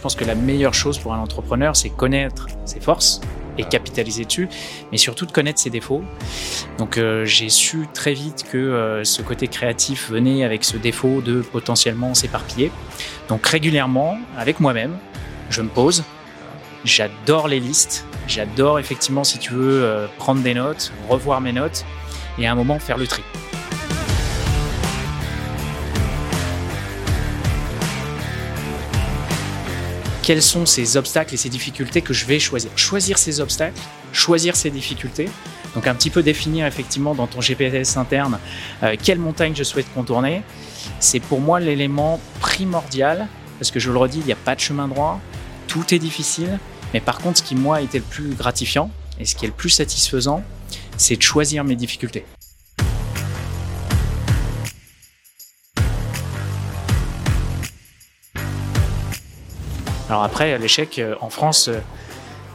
je pense que la meilleure chose pour un entrepreneur, c'est connaître ses forces et capitaliser dessus, mais surtout de connaître ses défauts. Donc euh, j'ai su très vite que euh, ce côté créatif venait avec ce défaut de potentiellement s'éparpiller. Donc régulièrement, avec moi-même, je me pose. J'adore les listes. J'adore effectivement, si tu veux, euh, prendre des notes, revoir mes notes et à un moment faire le tri. Quels sont ces obstacles et ces difficultés que je vais choisir. Choisir ces obstacles, choisir ces difficultés. Donc un petit peu définir effectivement dans ton GPS interne euh, quelle montagne je souhaite contourner. C'est pour moi l'élément primordial parce que je le redis, il n'y a pas de chemin droit, tout est difficile. Mais par contre, ce qui moi été le plus gratifiant et ce qui est le plus satisfaisant, c'est de choisir mes difficultés. Alors après, l'échec euh, en France, euh,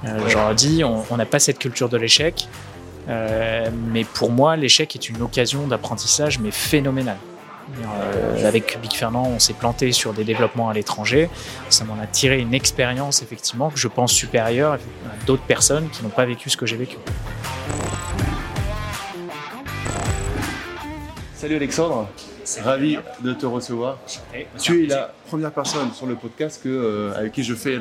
euh, j'en dit, on n'a pas cette culture de l'échec. mais pour moi, l'échec est une occasion d'apprentissage, mais phénoménale. avec Big Fernand, on s'est planté sur des développements à l'étranger. Ça m'en a tiré une expérience, effectivement, que je pense supérieure à d'autres personnes qui n'ont pas vécu ce que j'ai vécu. Salut Alexandre. Ravi de te recevoir. Tu es la première personne sur le podcast que, euh, avec qui je fais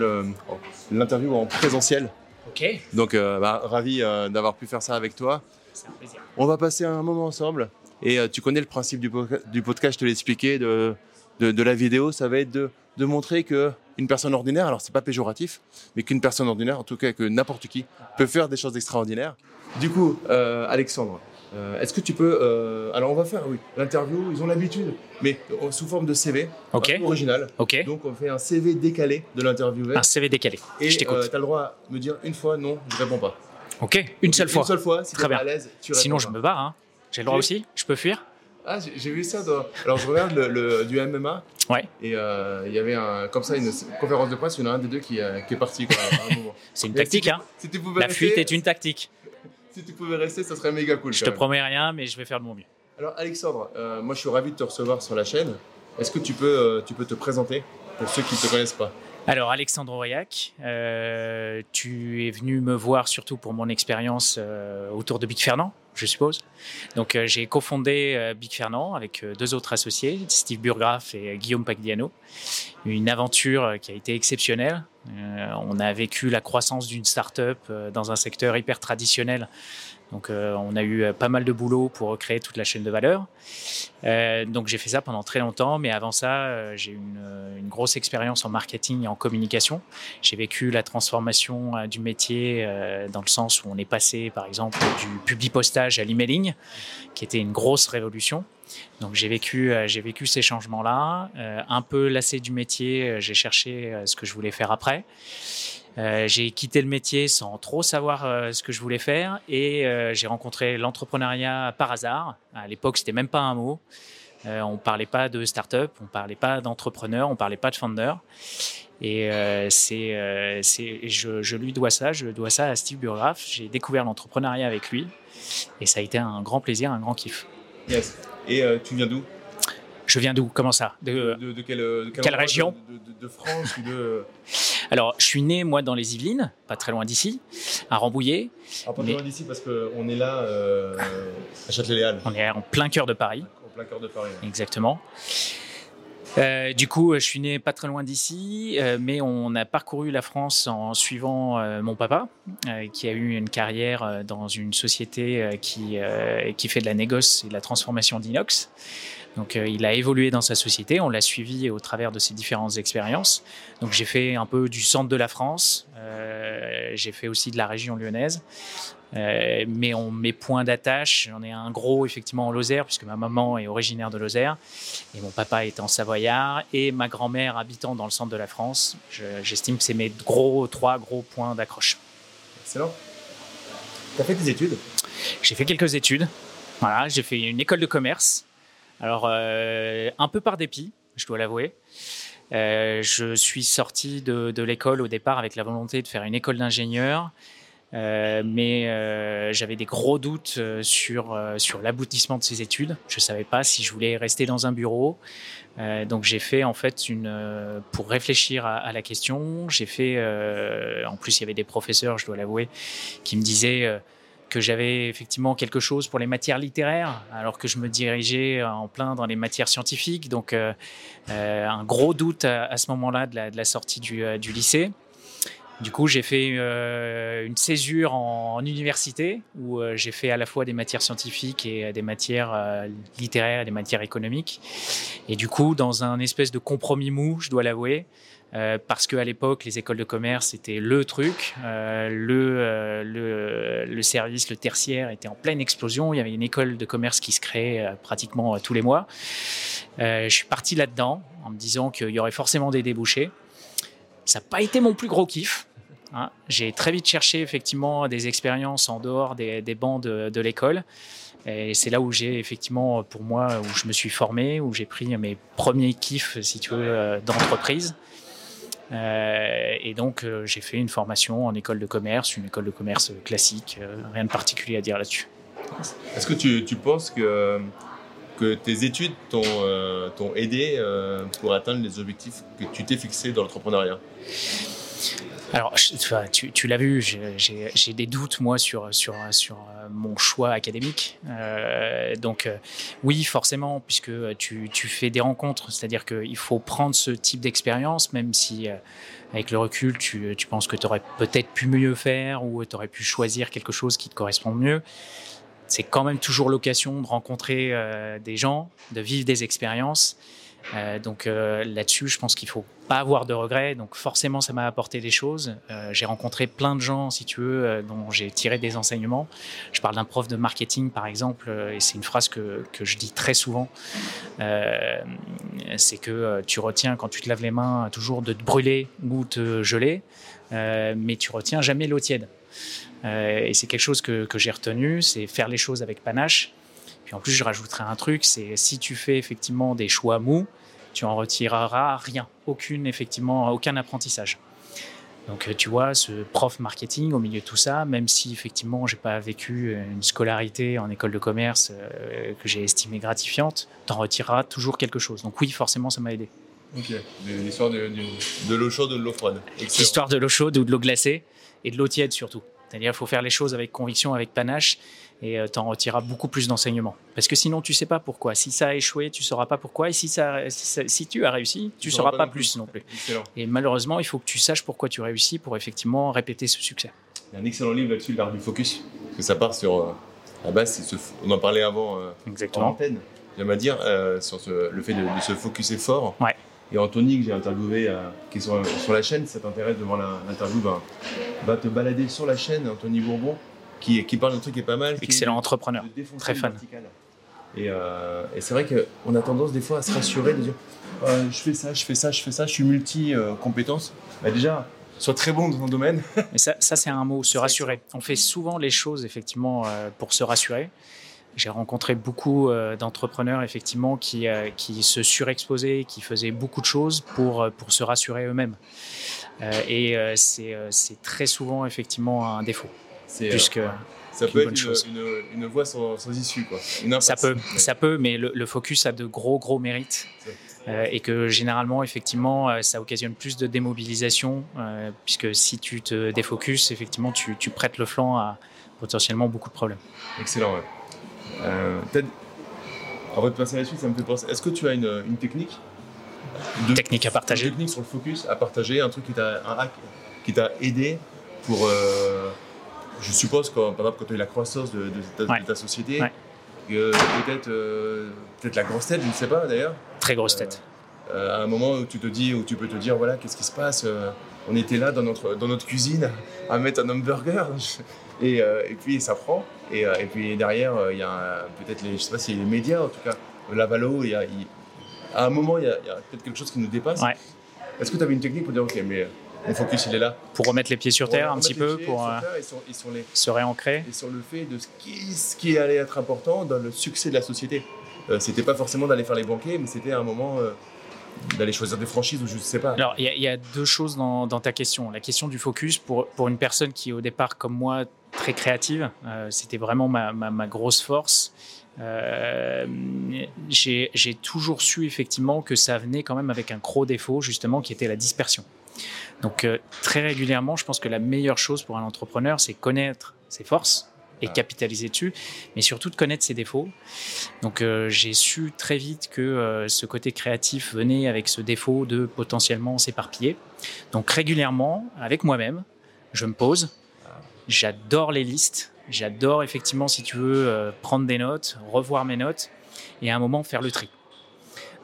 l'interview en présentiel. Ok. Donc, euh, bah, ravi euh, d'avoir pu faire ça avec toi. C'est un plaisir. On va passer un moment ensemble. Et tu connais le principe du, du podcast, je te l'ai expliqué, de, de, la vidéo. Ça va être de, de montrer que une personne ordinaire, alors c'est pas péjoratif, mais qu'une personne ordinaire, en tout cas que n'importe qui, peut faire des choses extraordinaires. Du coup, Alexandre, euh, est-ce que tu peux. Euh, alors, on va faire, oui, l'interview, ils ont l'habitude, mais sous forme de CV. Original. Ok. Donc, on fait un CV décalé de l'interviewé. Un CV décalé. Et je t'écoute. Euh, tu as le droit de me dire une fois non, je réponds pas. Ok, une seule fois. Une seule fois, si Très bien. à l'aise, tu Sinon, je me barre. Hein. J'ai le droit aussi? Je peux fuir? Ah, j'ai vu ça. Dans... Alors, je regarde le, du MMA. Ouais. Et il y avait un, comme ça une conférence de presse, il y en a un des deux qui, qui est parti. C'est une tactique, hein. La fuite est une tactique si tu pouvais rester, ça serait méga cool. Je te promets rien, mais je vais faire de mon mieux. Alors Alexandre, euh, moi je suis ravi de te recevoir sur la chaîne. Est-ce que tu peux, euh, tu peux te présenter pour ceux qui ne te connaissent pas? Alors Alexandre Aurillac, euh, tu es venu me voir surtout pour mon expérience autour de Big Fernand, je suppose. Donc j'ai cofondé Big Fernand avec deux autres associés, Steve Burgraff et Guillaume Pagliano. Une aventure qui a été exceptionnelle. On a vécu la croissance d'une start-up dans un secteur hyper traditionnel donc euh, on a eu euh, pas mal de boulot pour créer toute la chaîne de valeur. Euh, donc j'ai fait ça pendant très longtemps, mais avant ça, j'ai eu une, grosse expérience en marketing et en communication. J'ai vécu la transformation du métier dans le sens où on est passé, par exemple, du publipostage à l'emailing, qui était une grosse révolution. Donc j'ai vécu ces changements-là. un peu lassé du métier, j'ai cherché ce que je voulais faire après. Euh, j'ai quitté le métier sans trop savoir euh, ce que je voulais faire et euh, j'ai rencontré l'entrepreneuriat par hasard. À l'époque, c'était même pas un mot. on parlait pas de start-up, on parlait pas d'entrepreneur, on parlait pas de founder. Et c'est, je, je, lui dois ça, je dois ça à Steve Burgraff. J'ai découvert l'entrepreneuriat avec lui et ça a été un grand plaisir, un grand kiff. Yes. Et tu viens d'où? Je viens d'où? Comment ça? De, de, quelle, région? de, France ou de... Alors, je suis né, moi, dans les Yvelines, pas très loin d'ici, à Rambouillet. Ah, pas très loin d'ici parce qu'on est là euh, à Châtelet-Léal. On est en plein cœur de Paris. En plein cœur de Paris. Exactement. Euh, du coup, je suis né pas très loin d'ici, euh, mais on a parcouru la France en suivant mon papa, qui a eu une carrière dans une société qui, qui fait de la négoce et de la transformation d'inox. Donc euh, il a évolué dans sa société, on l'a suivi au travers de ses différentes expériences. Donc j'ai fait un peu du centre de la France, euh, j'ai fait aussi de la région lyonnaise. Euh, mais on, mes points d'attache, j'en ai un gros effectivement en Lozère, puisque ma maman est originaire de Lozère, et mon papa est en Savoyard, et ma grand-mère habitant dans le centre de la France. J'estime que c'est mes gros, trois gros points d'accroche. Excellent. Tu as fait des études? J'ai fait quelques études. Voilà, j'ai fait une école de commerce alors, euh, un peu par dépit, je dois l'avouer. Euh, je suis sorti de, l'école au départ avec la volonté de faire une école d'ingénieur. mais j'avais des gros doutes sur, sur l'aboutissement de ces études. Je ne savais pas si je voulais rester dans un bureau. donc j'ai fait en fait une pour réfléchir à, à la question. J'ai fait en plus il y avait des professeurs, je dois l'avouer, qui me disaient que j'avais effectivement quelque chose pour les matières littéraires, alors que je me dirigeais en plein dans les matières scientifiques. Donc, euh, euh, un gros doute à, ce moment-là de, la, sortie euh, du, lycée. Du coup, j'ai fait une césure en, université où j'ai fait à la fois des matières scientifiques et des matières littéraires et des matières économiques. Et du coup, dans un espèce de compromis mou, je dois l'avouer, euh, parce qu'à l'époque, les écoles de commerce c'était le truc, euh, le, euh, le, service, le tertiaire était en pleine explosion. Il y avait une école de commerce qui se créait pratiquement tous les mois. je suis parti là-dedans en me disant qu'il y aurait forcément des débouchés. Ça n'a pas été mon plus gros kiff. Hein. J'ai très vite cherché effectivement des expériences en dehors des, bancs de, de l'école. Et c'est là où j'ai effectivement, pour moi, où je me suis formé, où j'ai pris mes premiers kiffs, si tu veux, d'entreprise. Euh, et donc, euh, j'ai fait une formation en école de commerce, une école de commerce classique, euh, rien de particulier à dire là-dessus. Est-ce que tu, tu, penses que, que tes études t'ont aidé pour atteindre les objectifs que tu t'es fixés dans l'entrepreneuriat? Alors, tu, tu l'as vu, j'ai des doutes, moi, sur, sur, sur euh, mon choix académique. Euh, donc, euh, oui, forcément, puisque tu, tu fais des rencontres, c'est-à-dire qu'il faut prendre ce type d'expérience, même si, avec le recul, tu, tu penses que tu aurais peut-être pu mieux faire ou tu aurais pu choisir quelque chose qui te correspond mieux. C'est quand même toujours l'occasion de rencontrer des gens, de vivre des expériences. Euh, donc euh, là-dessus, je pense qu'il faut pas avoir de regrets. Donc forcément, ça m'a apporté des choses. Euh, j'ai rencontré plein de gens, si tu veux, dont j'ai tiré des enseignements. Je parle d'un prof de marketing, par exemple, et c'est une phrase que, que, je dis très souvent. c'est que tu retiens quand tu te laves les mains toujours de te brûler ou te geler, mais tu retiens jamais l'eau tiède. et c'est quelque chose que, que j'ai retenu, c'est faire les choses avec panache. Puis en plus, je rajouterai un truc, c'est si tu fais effectivement des choix mous, tu en retireras rien, aucune effectivement, aucun apprentissage. Donc tu vois, ce prof marketing au milieu de tout ça, même si effectivement j'ai pas vécu une scolarité en école de commerce euh, que j'ai estimée gratifiante, t'en retireras toujours quelque chose. Donc oui, forcément, ça m'a aidé. Ok, l'histoire de, de l'eau chaude ou de l'eau froide? L'histoire de l'eau chaude ou de l'eau glacée et de l'eau tiède surtout. C'est-à-dire qu'il faut faire les choses avec conviction, avec panache, et euh, tu en retireras beaucoup plus d'enseignements. Parce que sinon, tu sais pas pourquoi. Si ça a échoué, tu sauras pas pourquoi. Et si, ça, si, tu as réussi, tu, ne sauras pas, plus non plus. Et malheureusement, il faut que tu saches pourquoi tu réussis pour effectivement répéter ce succès. Il y a un excellent livre là-dessus, l'art du focus, parce que ça part sur euh, la base, on en parlait avant euh, Exactement. en antenne, j'aime à dire, sur le fait de, se focuser fort. Ouais. Et Anthony, que j'ai interviewé, qui est sur, la chaîne, si ça t'intéresse devant l'interview, ben, va te balader sur la chaîne, Anthony Bourbon, qui, qui parle d'un truc qui est pas mal. Excellent entrepreneur, très fan. Euh, et, c'est vrai qu'on a tendance des fois à se rassurer, de dire euh, je fais ça, je fais ça, je fais ça, je suis multi-compétences. Bah déjà, sois très bon dans ton domaine. Mais ça, ça c'est un mot, se rassurer. On fait souvent les choses effectivement euh, pour se rassurer. J'ai rencontré beaucoup d'entrepreneurs effectivement qui, qui se surexposaient, qui faisaient beaucoup de choses pour, pour se rassurer eux-mêmes. et c'est très souvent effectivement un défaut. Puisque euh, ça peut être une, une, voie sans, issue, quoi. ça peut, mais... ça peut, mais le, focus a de gros, gros mérites. Euh, et que généralement, effectivement, euh, ça occasionne plus de démobilisation, puisque si tu te défocuses, effectivement, tu, tu, prêtes le flanc à potentiellement beaucoup de problèmes. Excellent, ouais. avant de passer à la suite, ça me fait penser. Est-ce que tu as une, une technique de, Technique à partager. Une technique sur le focus à partager, un truc qui t'a, un hack qui t'a aidé pour je suppose que, par exemple, quand tu as eu la croissance de, ta, société, peut-être euh, peut-être la grosse tête, je ne sais pas d'ailleurs. Très grosse tête. Euh, à un moment où tu te dis, où tu peux te dire, voilà, qu'est-ce qui se passe euh, On était là dans notre, dans notre cuisine à mettre un hamburger et, et puis ça prend. Et, et puis derrière, il y a peut-être les, je sais pas si les médias, en tout cas, la Valo, il y a, à un moment, il y a, a peut-être quelque chose qui nous dépasse. Est-ce que tu avais une technique pour dire, ok, mais mon focus, il est là. Pour remettre les pieds sur terre un petit peu, pour euh, se réancrer. Et sur le fait de ce qui, ce qui allait être important dans le succès de la société. Euh, c'était pas forcément d'aller faire les banquets, mais c'était un moment. Euh, d'aller choisir des franchises ou je ne sais pas Alors, il y, a deux choses dans, ta question. La question du focus, pour, pour une personne qui, au départ, comme moi, très créative, euh, c'était vraiment ma, ma, grosse force. Euh, j'ai toujours su effectivement que ça venait quand même avec un gros défaut, justement, qui était la dispersion. Donc, euh, très régulièrement, je pense que la meilleure chose pour un entrepreneur, c'est connaître ses forces, et capitaliser dessus, mais surtout de connaître ses défauts. Donc euh, j'ai su très vite que euh, ce côté créatif venait avec ce défaut de potentiellement s'éparpiller. Donc régulièrement, avec moi-même, je me pose. J'adore les listes. J'adore effectivement, si tu veux, euh, prendre des notes, revoir mes notes et à un moment faire le tri.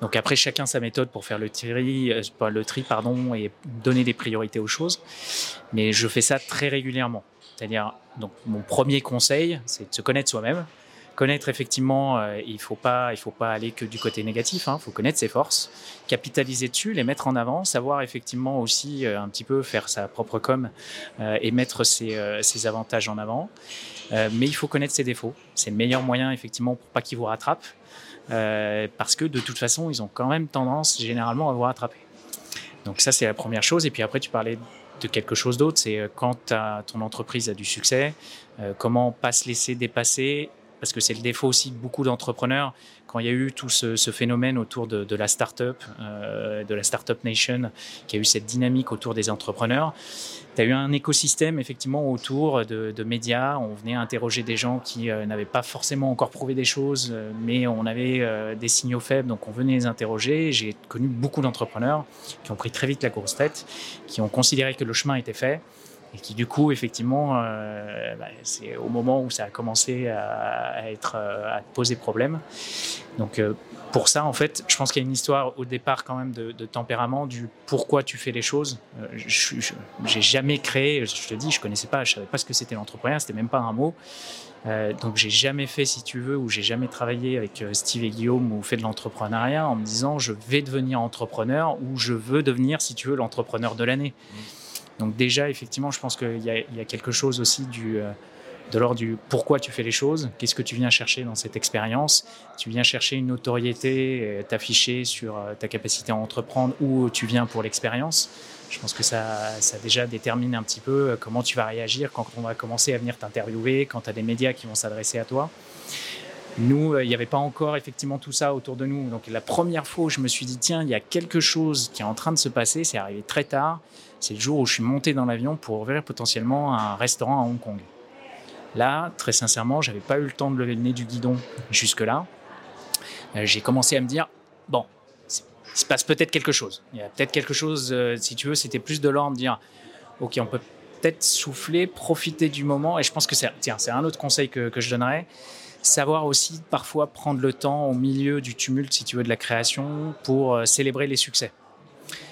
Donc après, chacun sa méthode pour faire le tri, pas le tri pardon, et donner des priorités aux choses. Mais je fais ça très régulièrement. C'est-à-dire, donc, mon premier conseil, c'est de se connaître soi-même. Connaître effectivement, euh, il faut, pas, il faut pas aller que du côté négatif, il hein. faut connaître ses forces, capitaliser dessus, les mettre en avant, savoir effectivement aussi euh, un petit peu faire sa propre com euh, et mettre ses, ses, avantages en avant. mais il faut connaître ses défauts. C'est le meilleur moyen effectivement pour pas qu'ils vous rattrapent, parce que de toute façon, ils ont quand même tendance généralement à vous rattraper. Donc ça, c'est la première chose. Et puis après, tu parlais de quelque chose d'autre. C'est euh, quand ton entreprise a du succès, euh, comment pas se laisser dépasser, parce que c'est le défaut aussi de beaucoup d'entrepreneurs. Quand il y a eu tout ce, phénomène autour de, la startup, euh, de la startup nation, qui a eu cette dynamique autour des entrepreneurs, tu as eu un écosystème effectivement autour de, médias. On venait interroger des gens qui n'avaient pas forcément encore prouvé des choses, mais on avait des signaux faibles, donc on venait les interroger. J'ai connu beaucoup d'entrepreneurs qui ont pris très vite la grosse tête, qui ont considéré que le chemin était fait et qui du coup effectivement euh, bah, c'est au moment où ça a commencé à, être euh, à poser problème. Donc euh, pour ça en fait je pense qu'il y a une histoire au départ quand même de, tempérament du pourquoi tu fais les choses. Je j'ai jamais créé je te dis je connaissais pas je savais pas ce que c'était l'entrepreneuriat c'était même pas un mot. Donc j'ai jamais fait si tu veux ou j'ai jamais travaillé avec Steve et Guillaume ou fait de l'entrepreneuriat en me disant je vais devenir entrepreneur ou je veux devenir si tu veux l'entrepreneur de l'année. Mmh. Donc déjà, effectivement, je pense qu'il y, a quelque chose aussi euh, de l'ordre du pourquoi tu fais les choses, qu'est-ce que tu viens chercher dans cette expérience. Tu viens chercher une notoriété, t'afficher sur euh, ta capacité à entreprendre ou tu viens pour l'expérience. Je pense que ça, ça déjà détermine un petit peu euh, comment tu vas réagir quand on va commencer à venir t'interviewer, quand tu as des médias qui vont s'adresser à toi. Nous, il n'y avait pas encore effectivement tout ça autour de nous. Donc la première fois je me suis dit, tiens, il y a quelque chose qui est en train de se passer, c'est arrivé très tard c'est le jour où je suis monté dans l'avion pour ouvrir potentiellement un restaurant à Hong Kong. Là, très sincèrement, j'avais pas eu le temps de lever le nez du guidon jusque-là. Euh, j'ai commencé à me dire, bon, il se passe peut-être quelque chose. Il y a peut-être quelque chose, euh, si tu veux, c'était plus de l'ordre de dire, ok, on peut peut-être souffler, profiter du moment. Et je pense que c'est, tiens, c'est un autre conseil que, que je donnerais savoir aussi parfois prendre le temps au milieu du tumulte, si tu veux, de la création pour euh, célébrer les succès.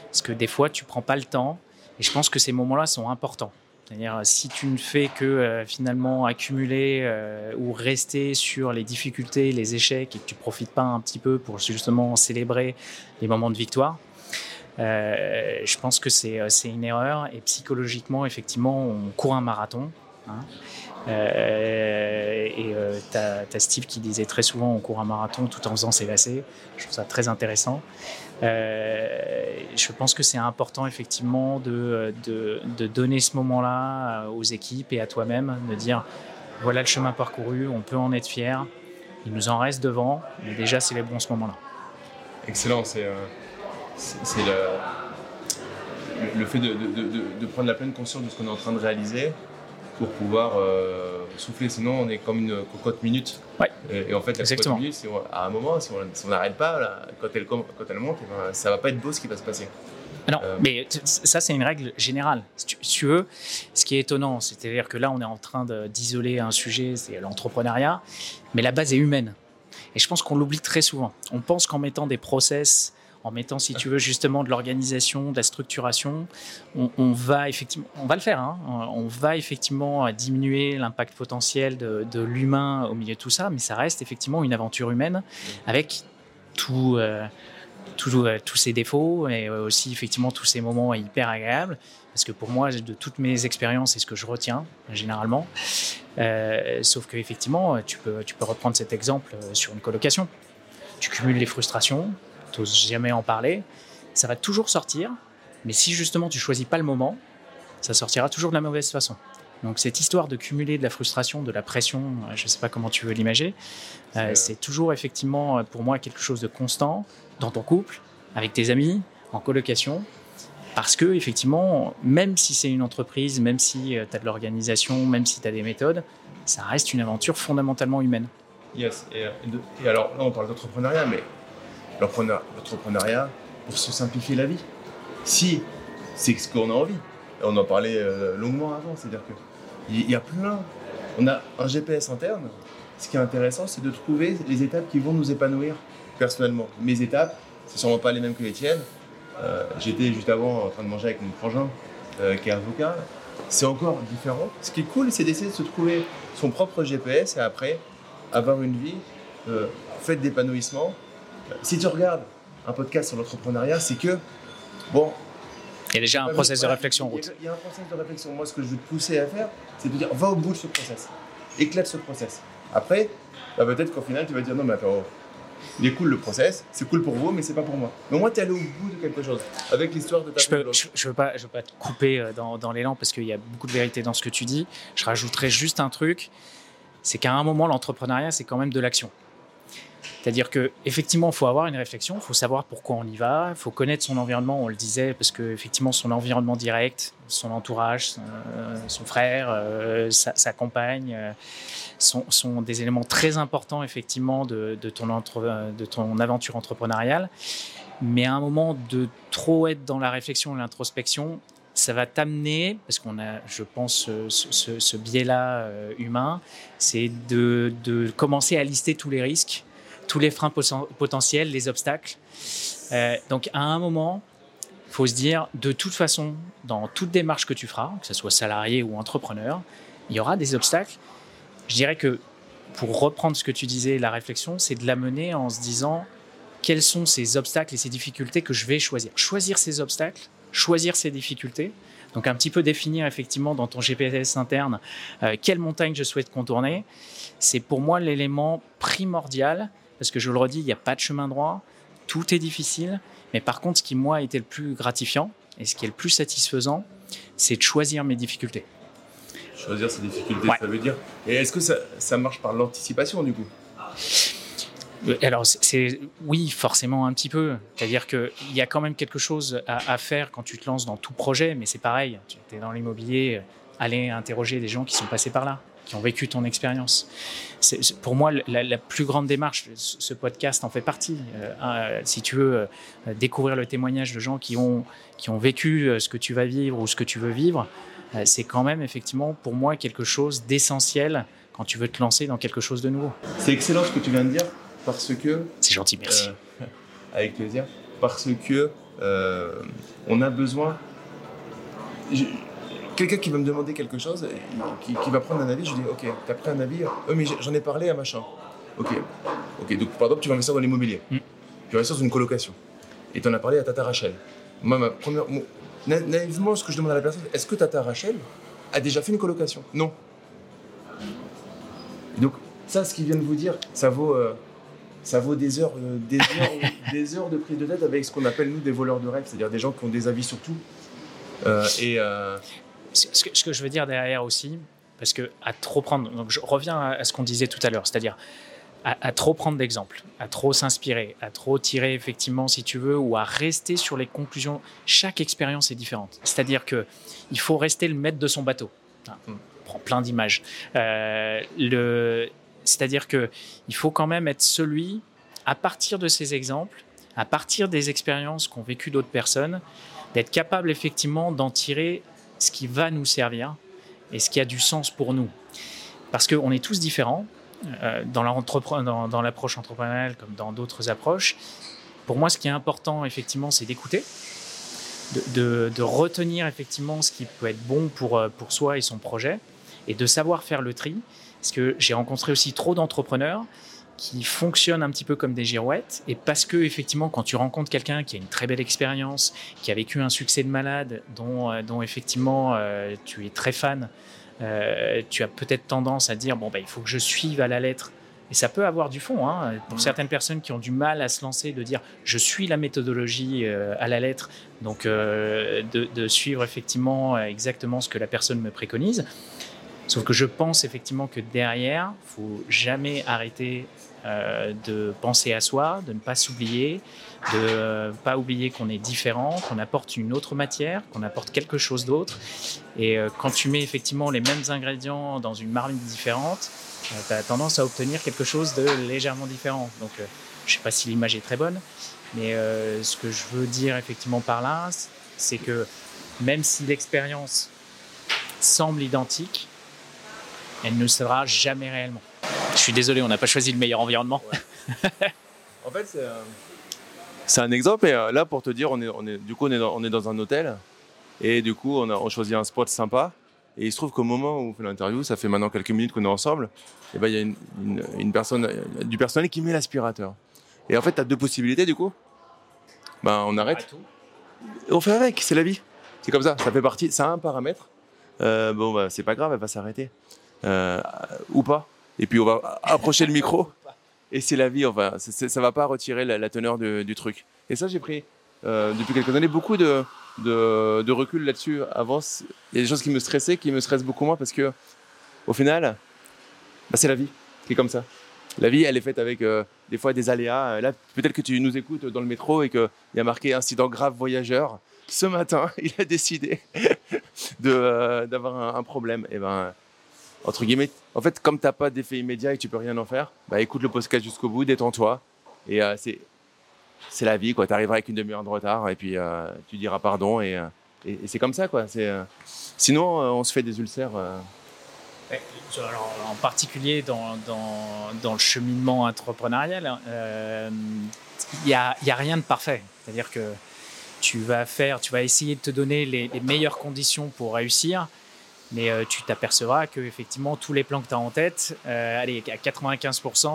Parce que des fois, tu prends pas le temps et je pense que ces moments-là sont importants. C'est-à-dire, si tu ne fais que euh, finalement accumuler euh, ou rester sur les difficultés, les échecs, et que tu profites pas un petit peu pour justement célébrer les moments de victoire, euh, je pense que c'est une erreur. Et psychologiquement, effectivement, on court un marathon. Hein. et tu as, Steve qui disait très souvent on court un marathon tout en faisant ses lacets. Je trouve ça très intéressant. Euh, je pense que c'est important effectivement de, donner ce moment-là euh, aux équipes et à toi-même, de dire voilà le chemin parcouru, on peut en être fier, il nous en reste devant, mais déjà célébrons ce moment-là. Excellent, c'est euh, le, le, fait de, de, prendre la pleine conscience de ce qu'on est en train de réaliser pour pouvoir souffler, sinon on est comme une cocotte minute. Ouais. Et, en fait, la cocotte minute, à un moment, si on n'arrête pas, quand, elle, quand elle monte, ça eh ben, ça va pas être beau ce qui va se passer. Non, euh. mais ça, c'est une règle générale. Si tu, veux, ce qui est étonnant, c'est-à-dire que là, on est en train d'isoler un sujet, c'est l'entrepreneuriat, mais la base est humaine. Et je pense qu'on l'oublie très souvent. On pense qu'en mettant des process, en mettant, si tu veux, justement de l'organisation, de la structuration, on, va effectivement, on va le faire, hein. on va effectivement diminuer l'impact potentiel de, l'humain au milieu de tout ça, mais ça reste effectivement une aventure humaine avec euh, euh, tous ses défauts et aussi effectivement tous ces moments hyper agréables. Parce que pour moi, de toutes mes expériences, c'est ce que je retiens généralement. Euh, sauf que effectivement, tu peux reprendre cet exemple sur une colocation. Tu cumules les frustrations, n'oses jamais en parler. ça va toujours sortir, mais si justement tu choisis pas le moment, ça sortira toujours de la mauvaise façon. Donc cette histoire de cumuler de la frustration, de la pression, euh, je ne sais pas comment tu veux l'imaginer, euh, c'est toujours effectivement pour moi quelque chose de constant dans ton couple, avec tes amis, en colocation, parce que effectivement, même si c'est une entreprise, même si tu as de l'organisation, même si tu as des méthodes, ça reste une aventure fondamentalement humaine. Yes. Et, et alors là, on parle d'entrepreneuriat, mais l'entrepreneuriat pour se simplifier la vie. Si c'est ce qu'on a envie. On en parlait euh, longuement avant, c'est-à-dire qu'il y a plein. On a un GPS interne. Ce qui est intéressant, c'est de trouver les étapes qui vont nous épanouir personnellement. Mes étapes, ce ne sont pas les mêmes que les tiennes. Euh, j'étais juste avant en train de manger avec mon frangin euh, qui est avocat. C'est encore différent. Ce qui est cool, c'est d'essayer de se trouver son propre GPS et après avoir une vie faite d'épanouissement si tu regardes un podcast sur l'entrepreneuriat, c'est que, bon. Il y a déjà un process de réflexion en route. Il y a un process de réflexion. Moi, ce que je veux te pousser à faire, c'est de dire va au bout de ce process. Éclate ce process. Après, bah, peut-être qu'au final, tu vas dire non, mais attends, il est cool le process, c'est cool pour vous, mais c'est pas pour moi. Mais moi, tu es allé au bout de quelque chose avec l'histoire de ta Je, peux, je, veux pas, je veux pas te couper euh, dans, dans l'élan parce qu'il y a beaucoup de vérité dans ce que tu dis. Je rajouterais juste un truc c'est qu'à un moment, l'entrepreneuriat, c'est quand même de l'action. C'est-à-dire qu'effectivement, il faut avoir une réflexion, faut savoir pourquoi on y va, faut connaître son environnement, on le disait, parce que effectivement, son environnement direct, son entourage, son, euh, frère, euh, sa, compagne, euh, sont, des éléments très importants, effectivement, de, ton aventure entrepreneuriale. Mais à un moment de trop être dans la réflexion l'introspection, ça va t'amener, parce qu'on a, je pense, ce, biais-là humain, c'est de commencer à lister tous les risques tous les freins potentiels, les obstacles. Euh, donc à un moment, il faut se dire, de toute façon, dans toute démarche que tu feras, que ce soit salarié ou entrepreneur, il y aura des obstacles. Je dirais que pour reprendre ce que tu disais, la réflexion, c'est de l'amener en se disant quels sont ces obstacles et ces difficultés que je vais choisir? Choisir ces obstacles, choisir ces difficultés. Donc un petit peu définir effectivement dans ton GPS interne euh, quelle montagne je souhaite contourner. C'est pour moi l'élément primordial parce que je le redis, il n'y a pas de chemin droit, tout est difficile, mais par contre, ce qui, moi, a été le plus gratifiant et ce qui est le plus satisfaisant, c'est de choisir mes difficultés. Choisir ses difficultés, ça veut dire. Et est-ce que ça, ça marche par l'anticipation, du coup? Alors, c'est oui, forcément un petit peu. C'est-à-dire qu'il y a quand même quelque chose à, à, faire quand tu te lances dans tout projet, mais c'est pareil. Tu es dans l'immobilier, euh, aller interroger des gens qui sont passés par là qui ont vécu ton expérience. Pour moi, la, plus grande démarche, ce podcast en fait partie. Euh, si tu veux euh, découvrir le témoignage de gens qui ont, qui ont vécu euh, ce que tu vas vivre ou ce que tu veux vivre, c'est quand même effectivement pour moi quelque chose d'essentiel quand tu veux te lancer dans quelque chose de nouveau. C'est excellent ce que tu viens de dire parce que... C'est gentil, merci. avec plaisir. Parce que on a besoin quelqu'un qui va me demander quelque chose, qui, va prendre un avis, je dis ok, tu as pris un avis, euh, mais j'en ai parlé à machin. Ok, ok, donc par exemple, tu vas investir dans l'immobilier, mm. tu vas investir dans une colocation, et tu en as parlé à Tata Rachel. Moi, ma première, naïvement, ce que je demande à la personne, est-ce que Tata Rachel a déjà fait une colocation? Non. donc, ça, ce qu'il vient de vous dire, ça vaut, euh, ça vaut des heures, euh, des, heures des heures de prise de tête avec ce qu'on appelle, nous, des voleurs de rêves, c'est-à-dire des gens qui ont des avis sur tout. et, ce que, je veux dire derrière aussi, parce que à trop prendre, donc je reviens à, ce qu'on disait tout à l'heure, c'est-à-dire à, trop prendre d'exemples, à trop s'inspirer, à trop tirer effectivement, si tu veux, ou à rester sur les conclusions. Chaque expérience est différente. C'est-à-dire que il faut rester le maître de son bateau. on prend plein d'images. Euh, c'est-à-dire que il faut quand même être celui, à partir de ces exemples, à partir des expériences qu'ont vécues d'autres personnes, d'être capable effectivement d'en tirer ce qui va nous servir et ce qui a du sens pour nous. Parce qu'on est tous différents euh, dans l'approche entrepreneuriale comme dans d'autres approches. Pour moi, ce qui est important, effectivement, c'est d'écouter, de, retenir effectivement ce qui peut être bon pour, euh, pour soi et son projet, et de savoir faire le tri. Parce que j'ai rencontré aussi trop d'entrepreneurs qui fonctionnent un petit peu comme des girouettes. Et parce que, effectivement, quand tu rencontres quelqu'un qui a une très belle expérience, qui a vécu un succès de malade, dont, euh, dont effectivement euh, tu es très fan, euh, tu as peut-être tendance à dire bon, bah, il faut que je suive à la lettre Et ça peut avoir du fond. Hein. Pour certaines personnes qui ont du mal à se lancer, de dire je suis la méthodologie à la lettre, donc euh, de, suivre effectivement exactement ce que la personne me préconise. Sauf que je pense effectivement que derrière, faut jamais arrêter euh, de penser à soi, de ne pas s'oublier, de ne pas oublier qu'on est différent, qu'on apporte une autre matière, qu'on apporte quelque chose d'autre. Et quand tu mets effectivement les mêmes ingrédients dans une marmite différente, euh, tu as tendance à obtenir quelque chose de légèrement différent. Donc, euh, je ne sais pas si l'image est très bonne, mais euh, ce que je veux dire effectivement par là, c'est que même si l'expérience semble identique, elle ne sera jamais réellement. Je suis désolé, on n'a pas choisi le meilleur environnement. en fait, c'est un... exemple. Et là, pour te dire, on est, on est, du coup, on est, dans, on est dans un hôtel. Et du coup, on a on choisit un spot sympa. Et il se trouve qu'au moment où on fait l'interview, ça fait maintenant quelques minutes qu'on est ensemble, et eh ben il y a une, une, personne du personnel qui met l'aspirateur. Et en fait, tu as deux possibilités du coup. Ben, on arrête. On fait avec, c'est la vie. C'est comme ça, ça fait partie, ça a un paramètre. Euh, bon, bah, c'est pas grave, elle va s'arrêter. Euh, ou pas. Et puis on va approcher le micro. Et c'est la vie, enfin, ça va pas retirer la, teneur du truc. Et ça, j'ai pris euh, depuis quelques années beaucoup de, recul là-dessus. Avant, il y a des choses qui me stressaient, qui me stressent beaucoup moins parce que, au final, bah, c'est la vie qui est comme ça. La vie, elle est faite avec euh, des fois des aléas. Là, peut-être que tu nous écoutes dans le métro et qu'il y a marqué incident grave voyageur. Ce matin, il a décidé euh, d'avoir un, problème. Et ben, entre guillemets, en fait, comme tu n'as pas d'effet immédiat et que tu peux rien en faire, bah, écoute le podcast jusqu'au bout, détends-toi. Et euh, c'est c'est la vie, quoi. Tu arriveras avec une demi-heure de retard et puis euh, tu diras pardon et, euh, et, c'est comme ça, quoi. Sinon, on se fait des ulcères. en particulier dans, dans, le cheminement entrepreneurial, il n'y a, y a rien de parfait. C'est-à-dire que tu vas faire, tu vas essayer de te donner les, meilleures conditions pour réussir, mais tu t'apercevras que effectivement tous les plans que tu as en tête, allez, à 95%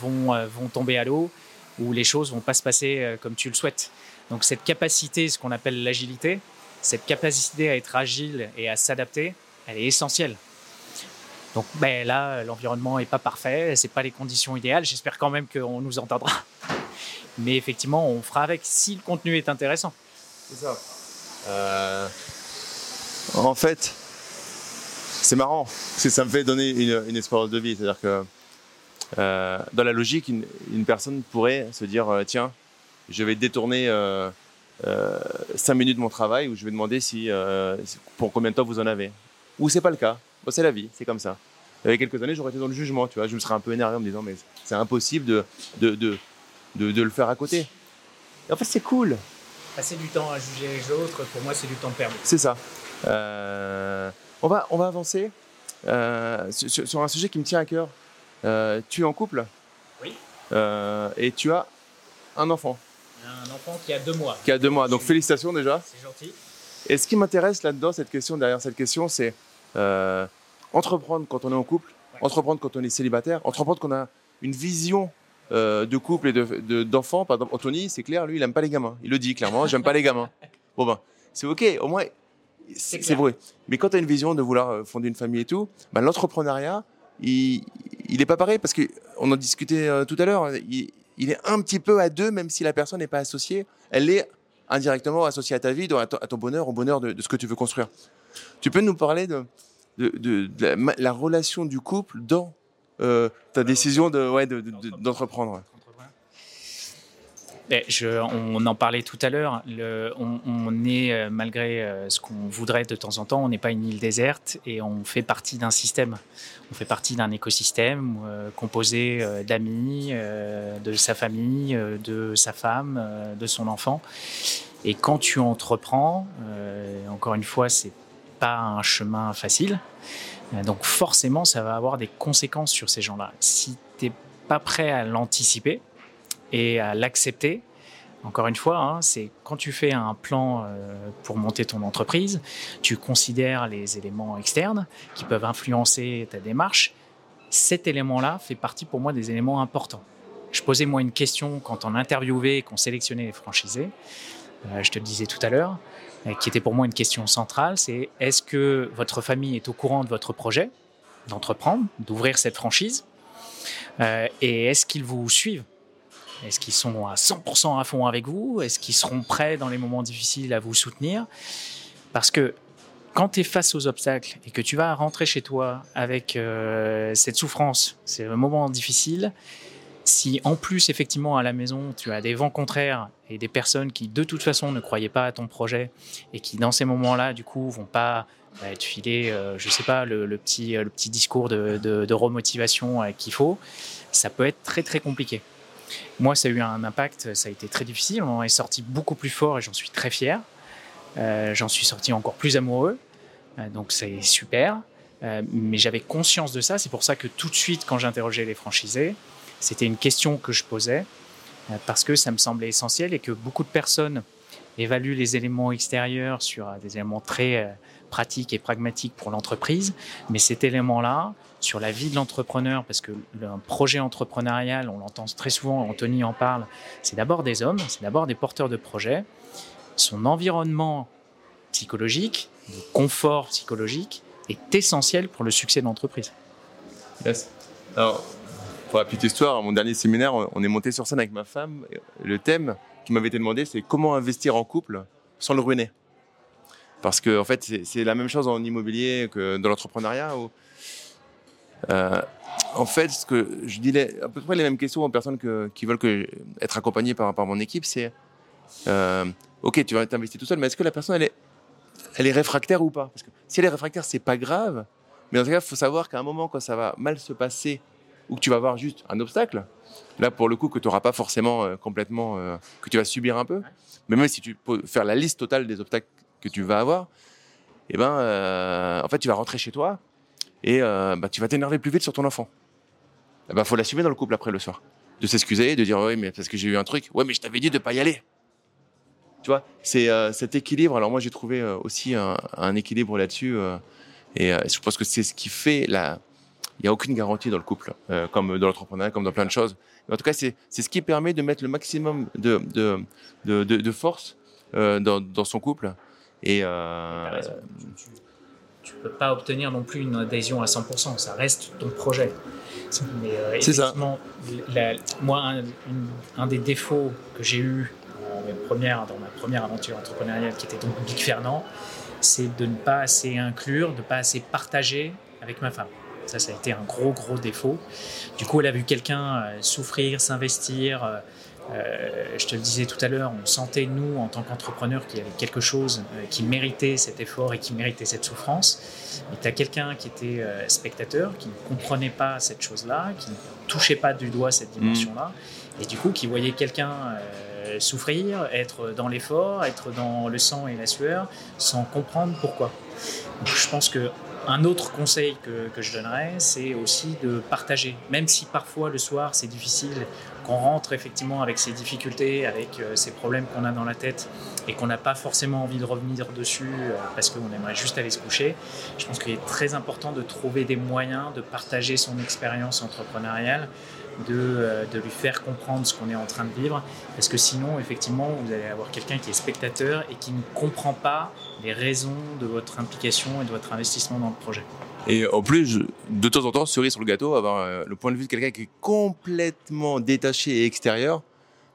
vont, vont tomber à l'eau où les choses vont pas se passer euh, comme tu le souhaites. Donc cette capacité, ce qu'on appelle l'agilité, cette capacité à être agile et à s'adapter, elle est essentielle. Donc ben, là, l'environnement n'est pas parfait, c'est pas les conditions idéales. J'espère quand même qu'on nous entendra. Mais effectivement, on fera avec si le contenu est intéressant. C'est ça. Euh, en fait, c'est marrant, parce que ça me fait donner une, une espérance de vie. C'est-à-dire que euh, dans la logique, une, personne pourrait se dire euh, tiens, je vais détourner euh, 5 euh, minutes de mon travail ou je vais demander si pour combien de temps vous en avez. Ou c'est pas le cas. c'est la vie, c'est comme ça. Il y a quelques années, j'aurais été dans le jugement, tu vois. Je me serais un peu énervé en me disant mais c'est impossible de de, de, de, le faire à côté. Et en fait, c'est cool. Passer du temps à juger les autres, pour moi, c'est du temps perdu. C'est ça. On, va, on va avancer sur, sur, un sujet qui me tient à cœur. Euh, tu es en couple? Oui. Euh, et tu as un enfant Un enfant qui a deux mois. Qui a deux mois. Donc félicitations déjà. C'est gentil. Et ce qui m'intéresse là-dedans, cette question, derrière cette question, c'est euh, entreprendre quand on est en couple, entreprendre quand on est célibataire, entreprendre quand on a une vision de couple et d'enfant. De, Par exemple, Anthony, c'est clair, lui, il n'aime pas les gamins. Il le dit clairement, j'aime pas les gamins. Bon ben, c'est ok, au moins, c'est vrai. Mais quand tu as une vision de vouloir fonder une famille et tout, ben, l'entrepreneuriat, il, il est pas pareil parce que on en discutait euh, tout à l'heure. Il, est un petit peu à deux, même si la personne n'est pas associée. Elle est indirectement associée à ta vie, à, ton bonheur, au bonheur de, ce que tu veux construire. Tu peux nous parler de, de, la, relation du couple dans euh, ta décision de, ouais, d'entreprendre on en parlait tout à l'heure. On, est, euh, malgré euh, ce qu'on voudrait de temps en temps, on n'est pas une île déserte et on fait partie d'un système. On fait partie d'un écosystème euh, composé d'amis, de sa famille, de sa femme, de son enfant. Et quand tu entreprends, encore une fois, c'est pas un chemin facile. Donc forcément, ça va avoir des conséquences sur ces gens-là. Si tu n'es pas prêt à l'anticiper, et à l'accepter. Encore une fois, hein, c'est quand tu fais un plan euh, pour monter ton entreprise, tu considères les éléments externes qui peuvent influencer ta démarche. Cet élément-là fait partie pour moi des éléments importants. Je posais moi une question quand on interviewait et qu'on sélectionnait les franchisés. Euh, je te le disais tout à l'heure, euh, qui était pour moi une question centrale, c'est est-ce que votre famille est au courant de votre projet d'entreprendre, d'ouvrir cette franchise et est-ce qu'ils vous suivent? Est-ce qu'ils sont à 100% à fond avec vous? Est-ce qu'ils seront prêts dans les moments difficiles à vous soutenir? Parce que quand tu es face aux obstacles et que tu vas rentrer chez toi avec cette souffrance, c'est un moment difficile, si en plus, effectivement, à la maison, tu as des vents contraires et des personnes qui, de toute façon, ne croyaient pas à ton projet et qui, dans ces moments-là, du coup, vont pas bah, te filer, euh, je sais pas, le, petit, le petit discours de, de, remotivation euh, qu'il faut, ça peut être très, très compliqué. Moi, ça a eu un impact, ça a été très difficile. On est sorti beaucoup plus fort et j'en suis très fier. Euh, j'en suis sorti encore plus amoureux. donc, c'est super. mais j'avais conscience de ça. C'est pour ça que tout de suite, quand j'interrogeais les franchisés, c'était une question que je posais euh, parce que ça me semblait essentiel et que beaucoup de personnes évaluent les éléments extérieurs sur euh, des éléments très euh, pratiques et pragmatiques pour l'entreprise, mais cet élément-là, sur la vie de l'entrepreneur, parce que un projet entrepreneurial, on l'entend très souvent, Anthony en parle, c'est d'abord des hommes, c'est d'abord des porteurs de projets. Son environnement psychologique, de confort psychologique, est essentiel pour le succès de l'entreprise. Yes. Alors, pour la petite histoire, à mon dernier séminaire, on est monté sur scène avec ma femme. Le thème qui m'avait été demandé, c'est comment investir en couple sans le ruiner. Parce que en fait, c'est la même chose en immobilier que dans l'entrepreneuriat. Euh, en fait, ce que je dis à peu près les mêmes questions aux personnes qui veulent être accompagnées par, par mon équipe, c'est euh, ok, tu vas t'investir tout seul, mais est-ce que la personne elle est, elle est réfractaire ou pas? Parce que si elle est réfractaire, c'est pas grave. Mais en tout cas, il faut savoir qu'à un moment, quand ça va mal se passer ou que tu vas avoir juste un obstacle, là pour le coup que tu n'auras pas forcément euh, complètement, euh, que tu vas subir un peu, mais même si tu peux faire la liste totale des obstacles que tu vas avoir, eh ben, euh, en fait tu vas rentrer chez toi et bah, tu vas t'énerver plus vite sur ton enfant. Il eh ben, faut l'assumer dans le couple après le soir, de s'excuser, de dire oui mais parce que j'ai eu un truc, ouais mais je t'avais dit de pas y aller. Tu vois, c'est cet équilibre. Alors moi j'ai trouvé aussi un équilibre là-dessus et je pense que c'est ce qui fait la il n'y a aucune garantie dans le couple, euh, comme dans l'entrepreneuriat, comme dans plein de choses. Mais en tout cas, c'est ce qui permet de mettre le maximum de, de, de, de, force euh, dans, dans, son couple. Et euh, tu ne peux pas obtenir non plus une adhésion à 100%, ça reste ton projet. c'est ça. moi, un, un, des défauts que j'ai eu dans, dans ma première aventure entrepreneuriale, qui était donc Big Fernand, c'est de ne pas assez inclure, de ne pas assez partager avec ma femme. Ça, ça a été un gros, gros défaut. Du coup, elle a vu quelqu'un euh, souffrir, s'investir. Euh, euh, je te le disais tout à l'heure, on sentait, nous, en tant qu'entrepreneurs, qu'il y avait quelque chose qui méritait cet effort et qui méritait cette souffrance. Mais tu as quelqu'un qui était spectateur, qui ne comprenait pas cette chose-là, qui ne touchait pas du doigt cette dimension-là, et du coup, qui voyait quelqu'un souffrir, être dans l'effort, être dans le sang et la sueur, sans comprendre pourquoi. je pense que un autre conseil que, que je donnerais, c'est aussi de partager. Même si parfois le soir c'est difficile, qu'on rentre effectivement avec ses difficultés, avec euh, ces problèmes qu'on a dans la tête et qu'on n'a pas forcément envie de revenir dessus euh, parce qu'on aimerait juste aller se coucher, je pense qu'il est très important de trouver des moyens de partager son expérience entrepreneuriale de, euh, de, lui faire comprendre ce qu'on est en train de vivre. Parce que sinon, effectivement, vous allez avoir quelqu'un qui est spectateur et qui ne comprend pas les raisons de votre implication et de votre investissement dans le projet. Et en plus, de temps en temps, cerise sur le gâteau, avoir euh, le point de vue de quelqu'un qui est complètement détaché et extérieur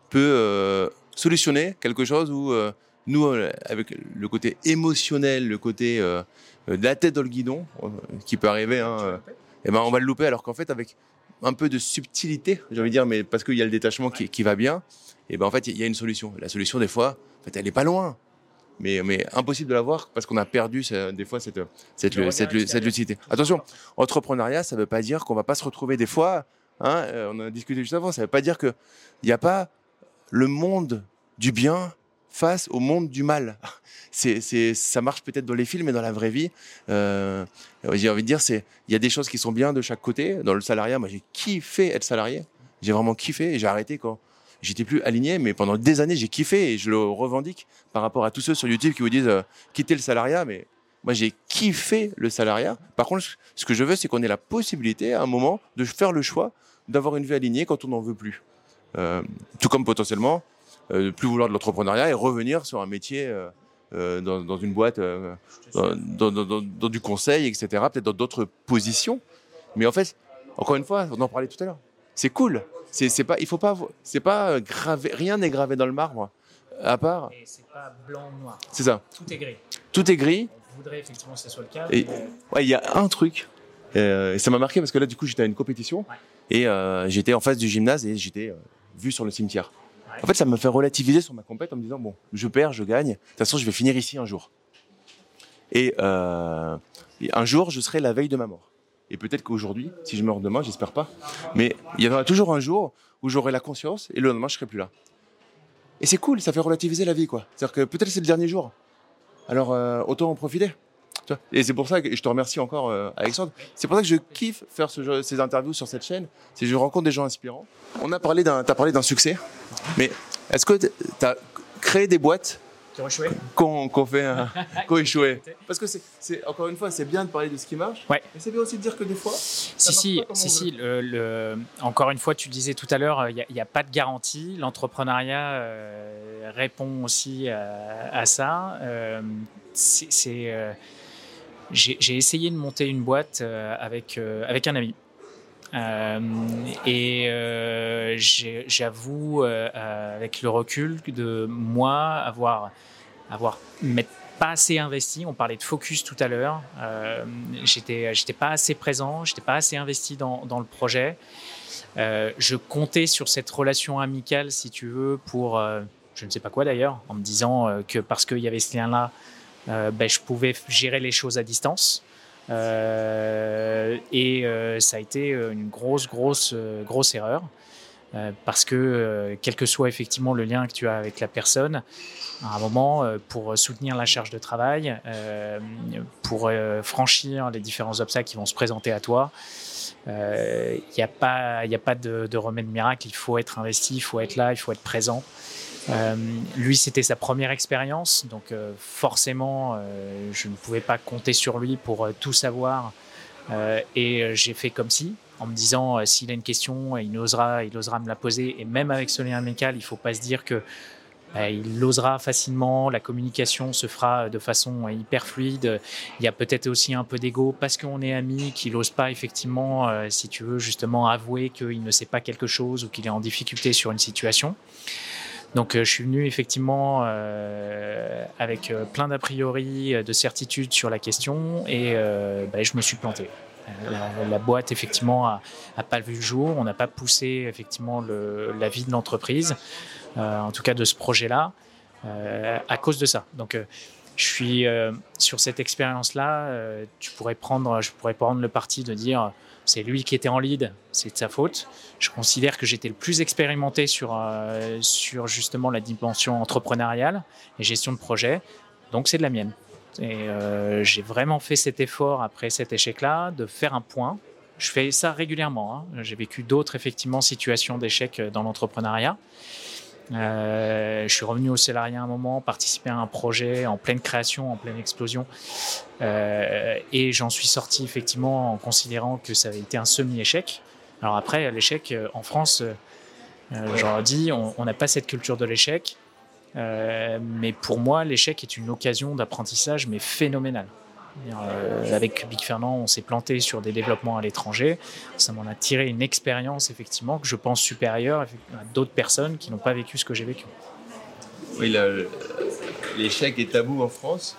peut euh, solutionner quelque chose où nous, avec le côté émotionnel, le côté de la tête dans le guidon, qui peut arriver, hein, et eh ben on va le louper. Alors qu'en fait, avec un peu de subtilité, j'ai envie de dire, mais parce qu'il y a le détachement qui, qui, va bien, et ben en fait, il y a une solution. La solution, des fois, en fait, elle est pas loin. Mais, mais impossible de la voir parce qu'on a perdu des fois cette, cette, cette, cette, lucidité. Attention, entrepreneuriat, ça veut pas dire qu'on va pas se retrouver des fois. Hein, euh, on a discuté juste avant. Ça veut pas dire que il n'y a pas le monde du bien face au monde du mal. C'est, c'est, ça marche peut-être dans les films, mais dans la vraie vie, euh, j'ai envie de dire, c'est, il y a des choses qui sont bien de chaque côté. Dans le salariat, moi, j'ai kiffé être salarié. J'ai vraiment kiffé et j'ai arrêté quand j'étais plus aligné, mais pendant des années, j'ai kiffé et je le revendique par rapport à tous ceux sur YouTube qui vous disent euh, quitter le salariat, mais moi, j'ai kiffé le salariat. Par contre, ce que je veux, c'est qu'on ait la possibilité, à un moment, de faire le choix d'avoir une vie alignée quand on n'en veut plus. Euh, tout comme potentiellement, euh, plus vouloir de l'entrepreneuriat et revenir sur un métier euh, euh, dans, dans, une boîte, dans, dans, dans, du conseil, etc., peut-être dans d'autres positions. Mais en fait, encore une fois, on en parlait tout à l'heure. C'est cool. C'est c'est pas, il faut pas, c'est pas gravé, rien n'est gravé dans le marbre, à part. Et c'est pas blanc ou noir. C'est ça. Tout est gris. Tout est gris. On voudrait effectivement que ce soit le cas. Et- mais- Ouais, il y a un truc. euh, et ça m'a marqué parce que là, du coup, j'étais à une compétition Ouais. et euh, j'étais en face du gymnase et j'étais euh, vu sur le cimetière. Ouais. En fait, ça me fait relativiser sur ma compète en me disant bon, je perds, je gagne. De toute façon, je vais finir ici un jour. Et, euh, et un jour, je serai la veille de ma mort. Et peut-être qu'aujourd'hui, si je meurs demain, j'espère pas, mais il y aura toujours un jour où j'aurai la conscience et le lendemain, je serai plus là. Et c'est cool, ça fait relativiser la vie, quoi. C'est-à-dire que peut-être c'est le dernier jour. Alors euh, autant en profiter. Et c'est pour ça que je te remercie encore, euh, Alexandre. C'est pour ça que je kiffe faire ces interviews sur cette chaîne. C'est que je rencontre des gens inspirants. On a parlé d'un, t'as parlé d'un succès, mais est-ce que tu as créé des boîtes Qui ont échoué qu'on, fait, euh, qu'on échoué Parce que c'est, encore une fois, c'est bien de parler de ce qui marche, Ouais. mais c'est bien aussi de dire que des fois, Si, si, si, on si. Le, le- encore une fois, tu le disais tout à l'heure, il n'y a, pas de garantie. L'entrepreneuriat euh, répond aussi à, à ça. Euh, c'est, euh, j'ai, essayé de monter une boîte avec, avec un ami. Euh, et euh, j'avoue, euh, avec le recul, de moi avoir, avoir pas assez investi. On parlait de focus tout à l'heure. J'étais, j'étais pas assez présent, j'étais pas assez investi dans, dans le projet. Je comptais sur cette relation amicale, si tu veux, pour je ne sais pas quoi d'ailleurs, en me disant que parce qu'il y avait ce lien-là, ben, je pouvais gérer les choses à distance. Euh, et euh, ça a été une grosse, grosse, euh, grosse erreur. Euh, parce que, euh, quel que soit effectivement le lien que tu as avec la personne, à un moment, euh, pour soutenir la charge de travail, euh, pour euh, franchir les différents obstacles qui vont se présenter à toi, il n'y a pas, y a pas de remède miracle. Il faut être investi, il faut être là, il faut être présent. Euh, lui, c'était sa première expérience, donc euh, forcément, euh, je ne pouvais pas compter sur lui pour euh, tout savoir. Euh, et j'ai fait comme si, en me disant, s'il a une question, il osera, il osera me la poser. Et même avec ce lien il ne faut pas se dire que il l'osera facilement, la communication se fera de façon hyper fluide. Il y a peut-être aussi un peu d'ego parce qu'on est amis, qu'il n'ose pas effectivement, si tu veux, justement avouer qu'il ne sait pas quelque chose ou qu'il est en difficulté sur une situation. Donc euh, je suis venu effectivement euh, avec euh, plein d'a priori, de certitudes sur la question et bah, je me suis planté. La, boîte effectivement a, a pas vu le jour, on n'a pas poussé effectivement la vie de l'entreprise, en tout cas de ce projet-là, à cause de ça. Donc je suis sur cette expérience-là, tu je pourrais prendre le parti de dire c'est lui qui était en lead, c'est de sa faute. Je considère que j'étais le plus expérimenté sur, euh, sur justement la dimension entrepreneuriale et gestion de projet, donc c'est de la mienne. Et euh, j'ai vraiment fait cet effort après cet échec-là de faire un point. Je fais ça régulièrement. hein. J'ai vécu d'autres effectivement situations d'échec dans l'entrepreneuriat. Euh, je suis revenu au salariat à un moment, participé à un projet en pleine création, en pleine explosion. Euh, et j'en suis sorti effectivement en considérant que ça avait été un semi-échec. Alors après, l'échec euh, en France, euh, j'en ai dit, on n'a pas cette culture de l'échec. Mais pour moi, l'échec est une occasion d'apprentissage, mais phénoménale. Euh, avec Big Fernand, on s'est planté sur des développements à l'étranger. Ça m'en a tiré une expérience, effectivement, que je pense supérieure à d'autres personnes qui n'ont pas vécu ce que j'ai vécu. Oui, l'échec est tabou en France,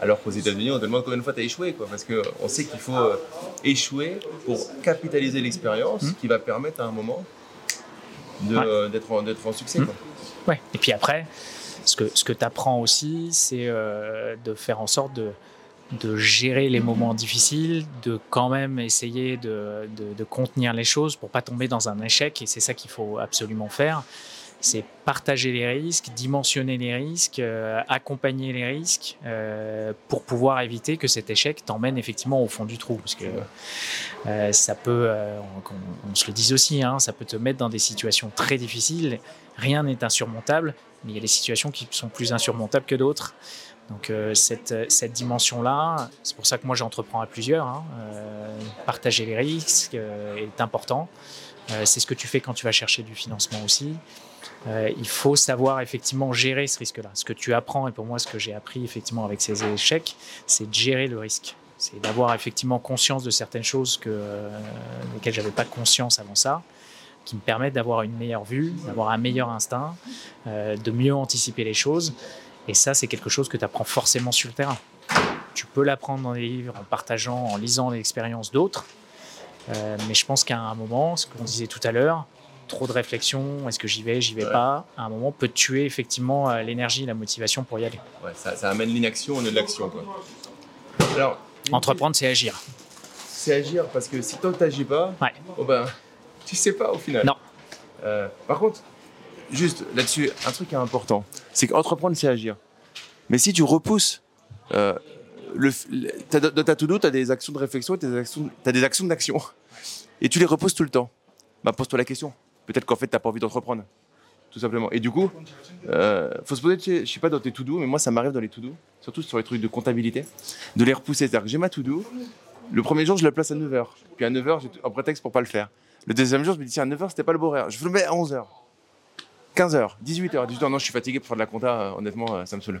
alors qu'aux États-Unis, on te demande combien de fois tu as échoué, quoi, parce qu'on sait qu'il faut euh, échouer pour capitaliser l'expérience Mhm. qui va permettre à un moment Ouais. euh, d'être, en, succès. Quoi. Ouais. Et puis après, ce que, ce que tu apprends aussi, c'est de faire en sorte de, de gérer les moments difficiles, de quand même essayer de, contenir les choses pour pas tomber dans un échec. Et c'est ça qu'il faut absolument faire. C'est partager les risques, dimensionner les risques, euh, accompagner les risques euh, pour pouvoir éviter que cet échec t'emmène effectivement au fond du trou. Parce que euh, ça peut, on se le dise aussi, hein, ça peut te mettre dans des situations très difficiles. Rien n'est insurmontable, mais il y a des situations qui sont plus insurmontables que d'autres. Donc euh, cette, cette dimension-là, c'est pour ça que moi j'entreprends à plusieurs. hein, euh, partager les risques euh, est important. Euh, c'est ce que tu fais quand tu vas chercher du financement aussi. Euh, il faut savoir effectivement gérer ce risque-là. Ce que tu apprends, et pour moi ce que j'ai appris effectivement avec ces échecs, c'est de gérer le risque. C'est d'avoir effectivement conscience de certaines choses que, euh, desquelles j'avais pas conscience avant ça, qui me permettent d'avoir une meilleure vue, d'avoir un meilleur instinct, euh, de mieux anticiper les choses. Et ça, c'est quelque chose que tu apprends forcément sur le terrain. Tu peux l'apprendre dans des livres, en partageant, en lisant l'expérience d'autres. Euh, mais je pense qu'à un moment, ce qu'on disait tout à l'heure, trop de réflexion, est-ce que j'y vais, j'y vais Ouais. pas, à un moment peut tuer effectivement euh, l'énergie, la motivation pour y aller. Ouais, ça, ça amène l'inaction au lieu de l'action. Alors, Entreprendre, c'est agir. c'est agir parce que si toi t'agis pas, Ouais. oh ben, tu sais pas au final. Non. Euh, par contre, juste là-dessus, un truc qui est important, c'est qu'entreprendre, c'est agir. Mais si tu repousses, euh, dans ta to-do, tu as des actions de réflexion actions, t'as des actions d'action. Et tu les repousses tout le temps. Bah, pose-toi la question. Peut-être qu'en fait, tu n'as pas envie d'entreprendre. Tout simplement. Et du coup, euh, faut se poser, tu sais, je sais pas dans tes to-do, mais moi, ça m'arrive dans les to-do, surtout sur les trucs de comptabilité, de les repousser. C'est-à-dire que j'ai ma to-do, le premier jour, je la place à 9h. Puis à 9h, j'ai un prétexte pour pas le faire. Le deuxième jour, je me dis, tiens, à 9h, c'était pas le bon horaire. Je le mets à 11h. 15h, 18h, 18h, non, je suis fatigué pour faire de la compta, euh, honnêtement, euh, ça me saoule.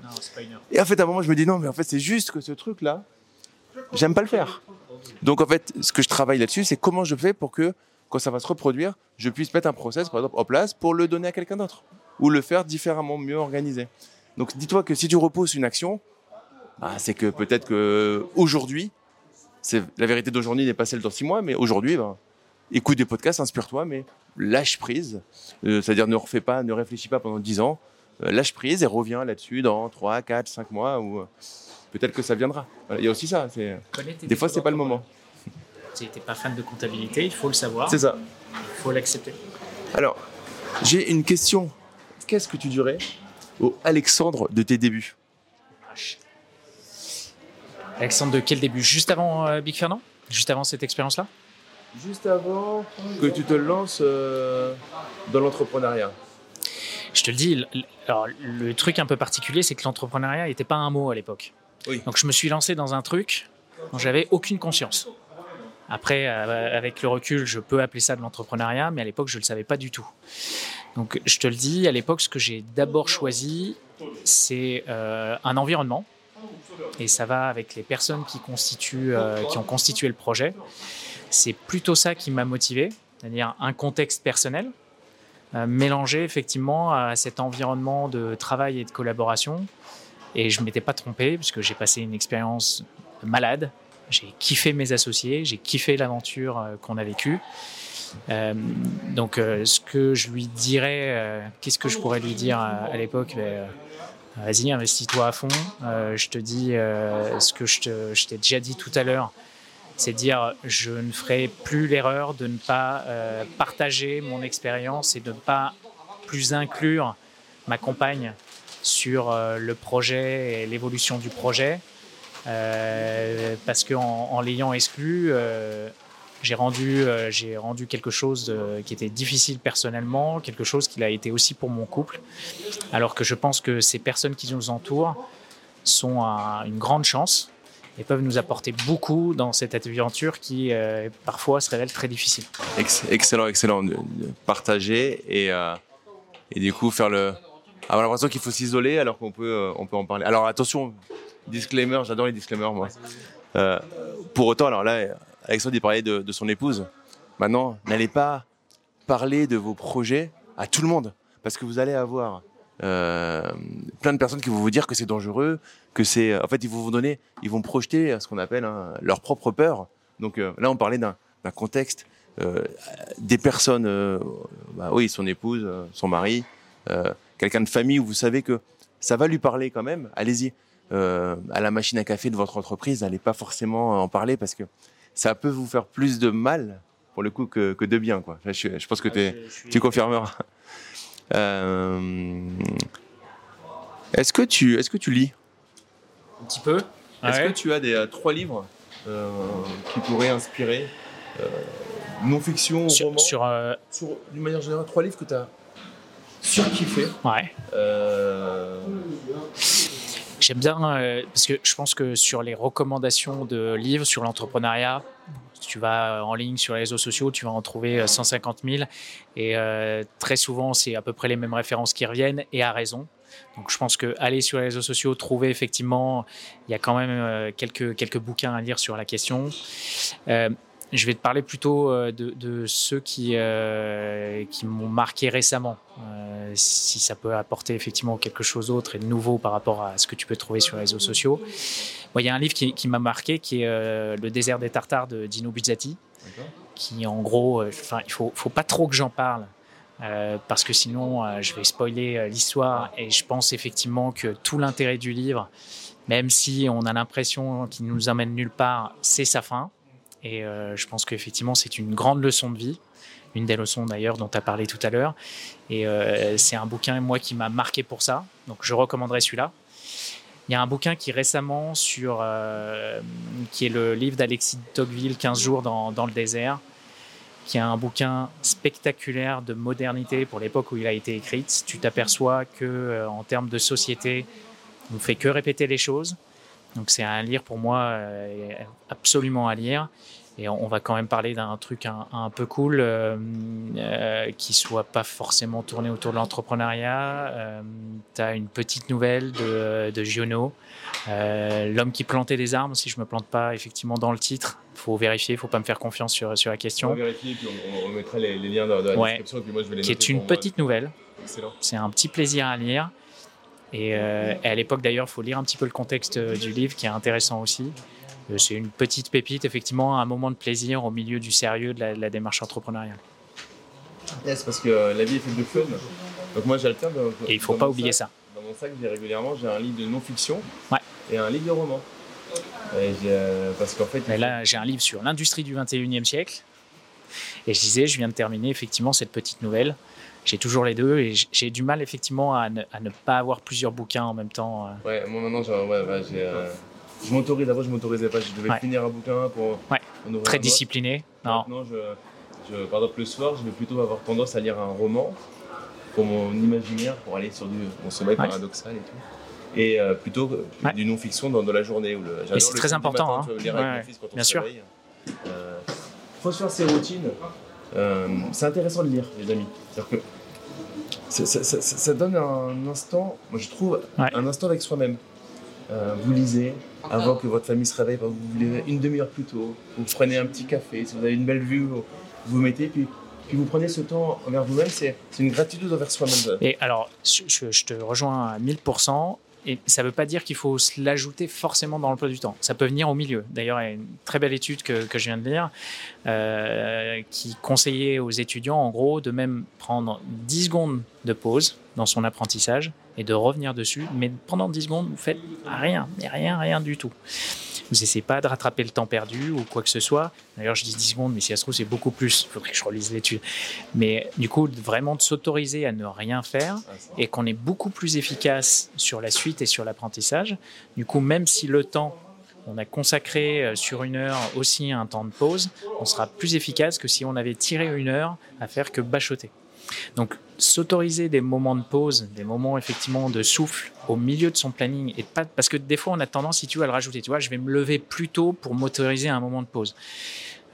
Et en fait, à un moment, je me dis, non, mais en fait, c'est juste que ce truc-là, j'aime pas le faire. Donc, en fait, ce que je travaille là-dessus, c'est comment je fais pour que, quand ça va se reproduire, je puisse mettre un process, par exemple, en place pour le donner à quelqu'un d'autre. Ou le faire différemment, mieux organisé. Donc, dis-toi que si tu repousses une action, bah, c'est que peut-être que aujourd'hui, c'est la vérité d'aujourd'hui n'est pas celle dans six mois, mais aujourd'hui, ben, écoute des podcasts, inspire-toi, mais lâche prise. Euh, C'est-à-dire ne refais pas, ne réfléchis pas pendant dix ans. Euh, lâche prise et reviens là-dessus dans 3, 4, 5 mois ou euh, peut-être que ça viendra. Voilà, Il y a aussi ça. Des fois, c'est pas le moment. Tu n'es pas fan de comptabilité, il faut le savoir, C'est ça. il faut l'accepter. Alors, j'ai une question. Qu'est-ce que tu dirais au Alexandre de tes débuts? Alexandre, de quel début? Juste avant Big Fernand? Juste avant cette expérience-là? Juste avant que tu te lances euh, dans l'entrepreneuriat. Je te le dis, alors, le truc un peu particulier, c'est que l'entrepreneuriat n'était pas un mot à l'époque. Oui. Donc je me suis lancé dans un truc dont j'avais aucune conscience. Après, euh, avec le recul, je peux appeler ça de l'entrepreneuriat, mais à l'époque, je ne le savais pas du tout. Donc je te le dis, à l'époque, ce que j'ai d'abord choisi, c'est euh, un environnement. Et ça va avec les personnes qui, constituent, euh, qui ont constitué le projet. C'est plutôt ça qui m'a motivé, c'est-à-dire un contexte personnel, euh, mélangé effectivement à cet environnement de travail et de collaboration. Et je ne m'étais pas trompé, puisque j'ai passé une expérience malade. J'ai kiffé mes associés, j'ai kiffé l'aventure euh, qu'on a vécue. Euh, donc, ce que je lui dirais, qu'est-ce que je pourrais lui dire à, l'époque Ben, Vas-y, investis-toi à fond. Je te dis ce que je t'ai déjà dit tout à l'heure, c'est dire je ne ferai plus l'erreur de ne pas euh, partager mon expérience et de ne pas plus inclure ma compagne sur euh, le projet et l'évolution du projet. Euh, parce qu'en en, l'ayant exclu, j'ai rendu, quelque chose qui était difficile personnellement, quelque chose qui l'a été aussi pour mon couple. Alors que je pense que ces personnes qui nous entourent sont un- une grande chance et peuvent nous apporter beaucoup dans cette aventure qui euh, parfois se révèle très difficile. Ex- excellent, excellent. Partager et, euh, et du coup faire le. Avoir l'impression qu'il faut s'isoler alors qu'on peut, euh, peut en parler. Alors attention, disclaimer, j'adore les disclaimers moi. Pour autant, alors là, Alexandre il parlait de, son épouse. Maintenant, n'allez pas parler de vos projets à tout le monde parce que vous allez avoir plein de personnes qui vont vous dire que c'est dangereux, que c'est. En fait, ils vont vous donner, ils vont projeter ce qu'on appelle hein, leur propre peur. Donc euh, là, on parlait d'un contexte, euh, des personnes, euh, bah oui, son épouse, euh, son mari, euh, quelqu'un de famille où vous savez que ça va lui parler quand même. Allez-y. Euh, à la machine à café de votre entreprise, n'allez pas forcément en parler parce que ça peut vous faire plus de mal pour le coup que, que de bien. Quoi. Je, je pense que t'es- tu confirmeras. Euh, est-ce que tu est-ce que tu lis? Un petit peu. Est-ce Ouais. que tu as des euh, trois livres euh, qui pourraient inspirer euh, non-fiction, sur, roman? sur, euh, sur, d'une manière générale, trois livres que tu as surkiffé ouais. euh, J'aime bien euh, parce que je pense que sur les recommandations de livres sur l'entrepreneuriat, tu vas en ligne sur les réseaux sociaux, tu vas en trouver euh, 150 000 et euh, très souvent c'est à peu près les mêmes références qui reviennent et à raison. Donc je pense que aller sur les réseaux sociaux, trouver effectivement, il y a quand même euh, quelques, quelques bouquins à lire sur la question. Euh, je vais te parler plutôt euh, de, ceux qui, euh, qui m'ont marqué récemment, euh, si ça peut apporter effectivement quelque chose d'autre et de nouveau par rapport à ce que tu peux trouver sur les réseaux sociaux. Bon, il y a un livre qui, qui m'a marqué qui est euh, Le désert des Tartares de Dino Buzzati, qui en gros, enfin, il faut, faut pas trop que j'en parle. Euh, parce que sinon, euh, je vais spoiler euh, l'histoire et je pense effectivement que tout l'intérêt du livre, même si on a l'impression qu'il nous emmène nulle part, c'est sa fin. Et euh, je pense qu'effectivement, c'est une grande leçon de vie, une des leçons d'ailleurs dont tu as parlé tout à l'heure. Et euh, c'est un bouquin, moi, qui m'a marqué pour ça. Donc je recommanderais celui-là. Il y a un bouquin qui récemment sur, euh, qui est le livre d'Alexis de Tocqueville, 15 jours dans, dans le désert, qui est un bouquin spectaculaire de modernité pour l'époque où il a été écrit. Tu t'aperçois que euh, en termes de société, on ne fait que répéter les choses. Donc c'est un lire pour moi euh, absolument à lire. Et on on va quand même parler d'un truc un, un peu cool euh, euh, qui soit pas forcément tourné autour de l'entrepreneuriat. Euh, tu as une petite nouvelle de, de Giono, euh, L'homme qui plantait des arbres, si je me plante pas effectivement dans le titre. faut vérifier, faut pas me faire confiance sur, sur la On question. va vérifier, puis on, on mettra les, les liens dans, dans la Ouais. description, et puis moi je vais les Qui est une pour moi. petite nouvelle. Excellent. C'est un petit plaisir à lire. Et, euh, et à l'époque, d'ailleurs, il faut lire un petit peu le contexte euh, du livre qui est intéressant aussi. Euh, C'est une petite pépite, effectivement, un moment de plaisir au milieu du sérieux de la, de la démarche entrepreneuriale. Yes, parce que euh, la vie est faite de fun. Donc moi j'alterne. Et il faut dans pas oublier sac- ça. Dans mon sac, j'ai régulièrement j'ai un livre de non-fiction Ouais. et un livre de roman. Et euh, parce qu'en fait, Mais là, j'ai un livre sur l'industrie du 21e siècle. Et je disais, je viens de terminer effectivement cette petite nouvelle. J'ai toujours les deux et j'ai du mal effectivement à ne, à ne pas avoir plusieurs bouquins en même temps. ouais, moi maintenant, j'ai, ouais, euh, je m'autorise. Avant, je m'autorisais pas. Je devais Ouais. finir un bouquin pour. Ouais. en Très discipliné. Non, Maintenant, je, je, par exemple, le soir, je vais plutôt avoir tendance à lire un roman pour mon imaginaire, pour aller sur du, mon sommeil Ouais. paradoxal et tout. Et euh, plutôt Ouais. du non-fiction dans, dans la journée. Où le, c'est très important, matin, hein. tu lire Ouais, avec ouais. mon fils quand on Bien se sûr. réveille. Euh, faut se faire ses routines. Euh, c'est intéressant de lire, les amis. C'est-à-dire que ça, ça- ça- ça- donne un instant, moi je trouve, un instant avec soi-même. Euh, vous lisez avant que votre famille se réveille, vous lisez une demi-heure plus tôt, vous prenez un petit café, si vous avez une belle vue, vous vous mettez, puis, puis vous prenez ce temps envers vous-même, c'est une gratitude envers soi-même. Et alors, je, je- je te rejoins à 1000%. Et ça ne veut pas dire qu'il faut l'ajouter forcément dans l'emploi du temps. Ça peut venir au milieu. D'ailleurs, il y a une très belle étude que, que je viens de lire euh, qui conseillait aux étudiants, en gros, de même prendre 10 secondes de pause dans son apprentissage et de revenir dessus. Mais pendant 10 secondes, vous faites rien, mais rien, rien du tout. Vous n'essayez pas de rattraper le temps perdu ou quoi que ce soit. D'ailleurs, je dis 10 secondes, mais si ça se trouve, c'est beaucoup plus. Il faudrait que je relise l'étude. Mais du coup, vraiment de s'autoriser à ne rien faire et qu'on est beaucoup plus efficace sur la suite et sur l'apprentissage. Du coup, même si le temps, on a consacré euh, sur une heure aussi un temps de pause, on sera plus efficace que si on avait tiré une heure à faire que bachoter. Donc, s'autoriser des moments de pause, des moments effectivement de souffle au milieu de son planning, et pas parce que des fois on a tendance, si tu veux, à le rajouter. Tu vois, je vais me lever plus tôt pour m'autoriser un moment de pause.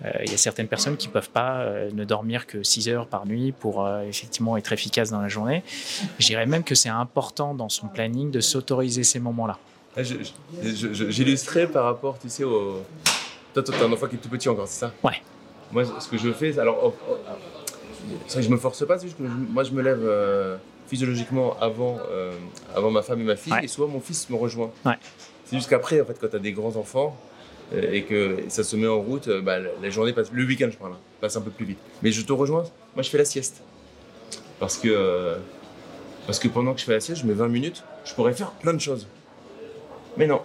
Euh, Il y a certaines personnes qui peuvent pas euh, ne dormir que 6 heures par nuit pour euh, effectivement être efficace dans la journée. Je dirais même que c'est important dans son planning de s'autoriser ces moments-là. Ah, J'illustrais par rapport, tu sais, au. Toi, toi, t'as un enfant qui est tout petit encore, c'est ça? Ouais. Moi, ce que je fais, alors. oh, oh, c'est vrai que je me force pas, c'est juste que je- moi, je me lève euh, physiologiquement avant, euh, avant ma femme et ma fille, Ouais. et souvent mon fils me rejoint. Ouais. C'est juste qu'après, en fait, quand t'as des grands enfants euh, et que ça se met en route, bah, la- journée passe, le week-end, je parle, hein, passe un peu plus vite. Mais je te rejoins, moi, je fais la sieste. Parce que. parce que pendant que je fais la sieste, je mets 20 minutes, je pourrais faire plein de choses. Mais non,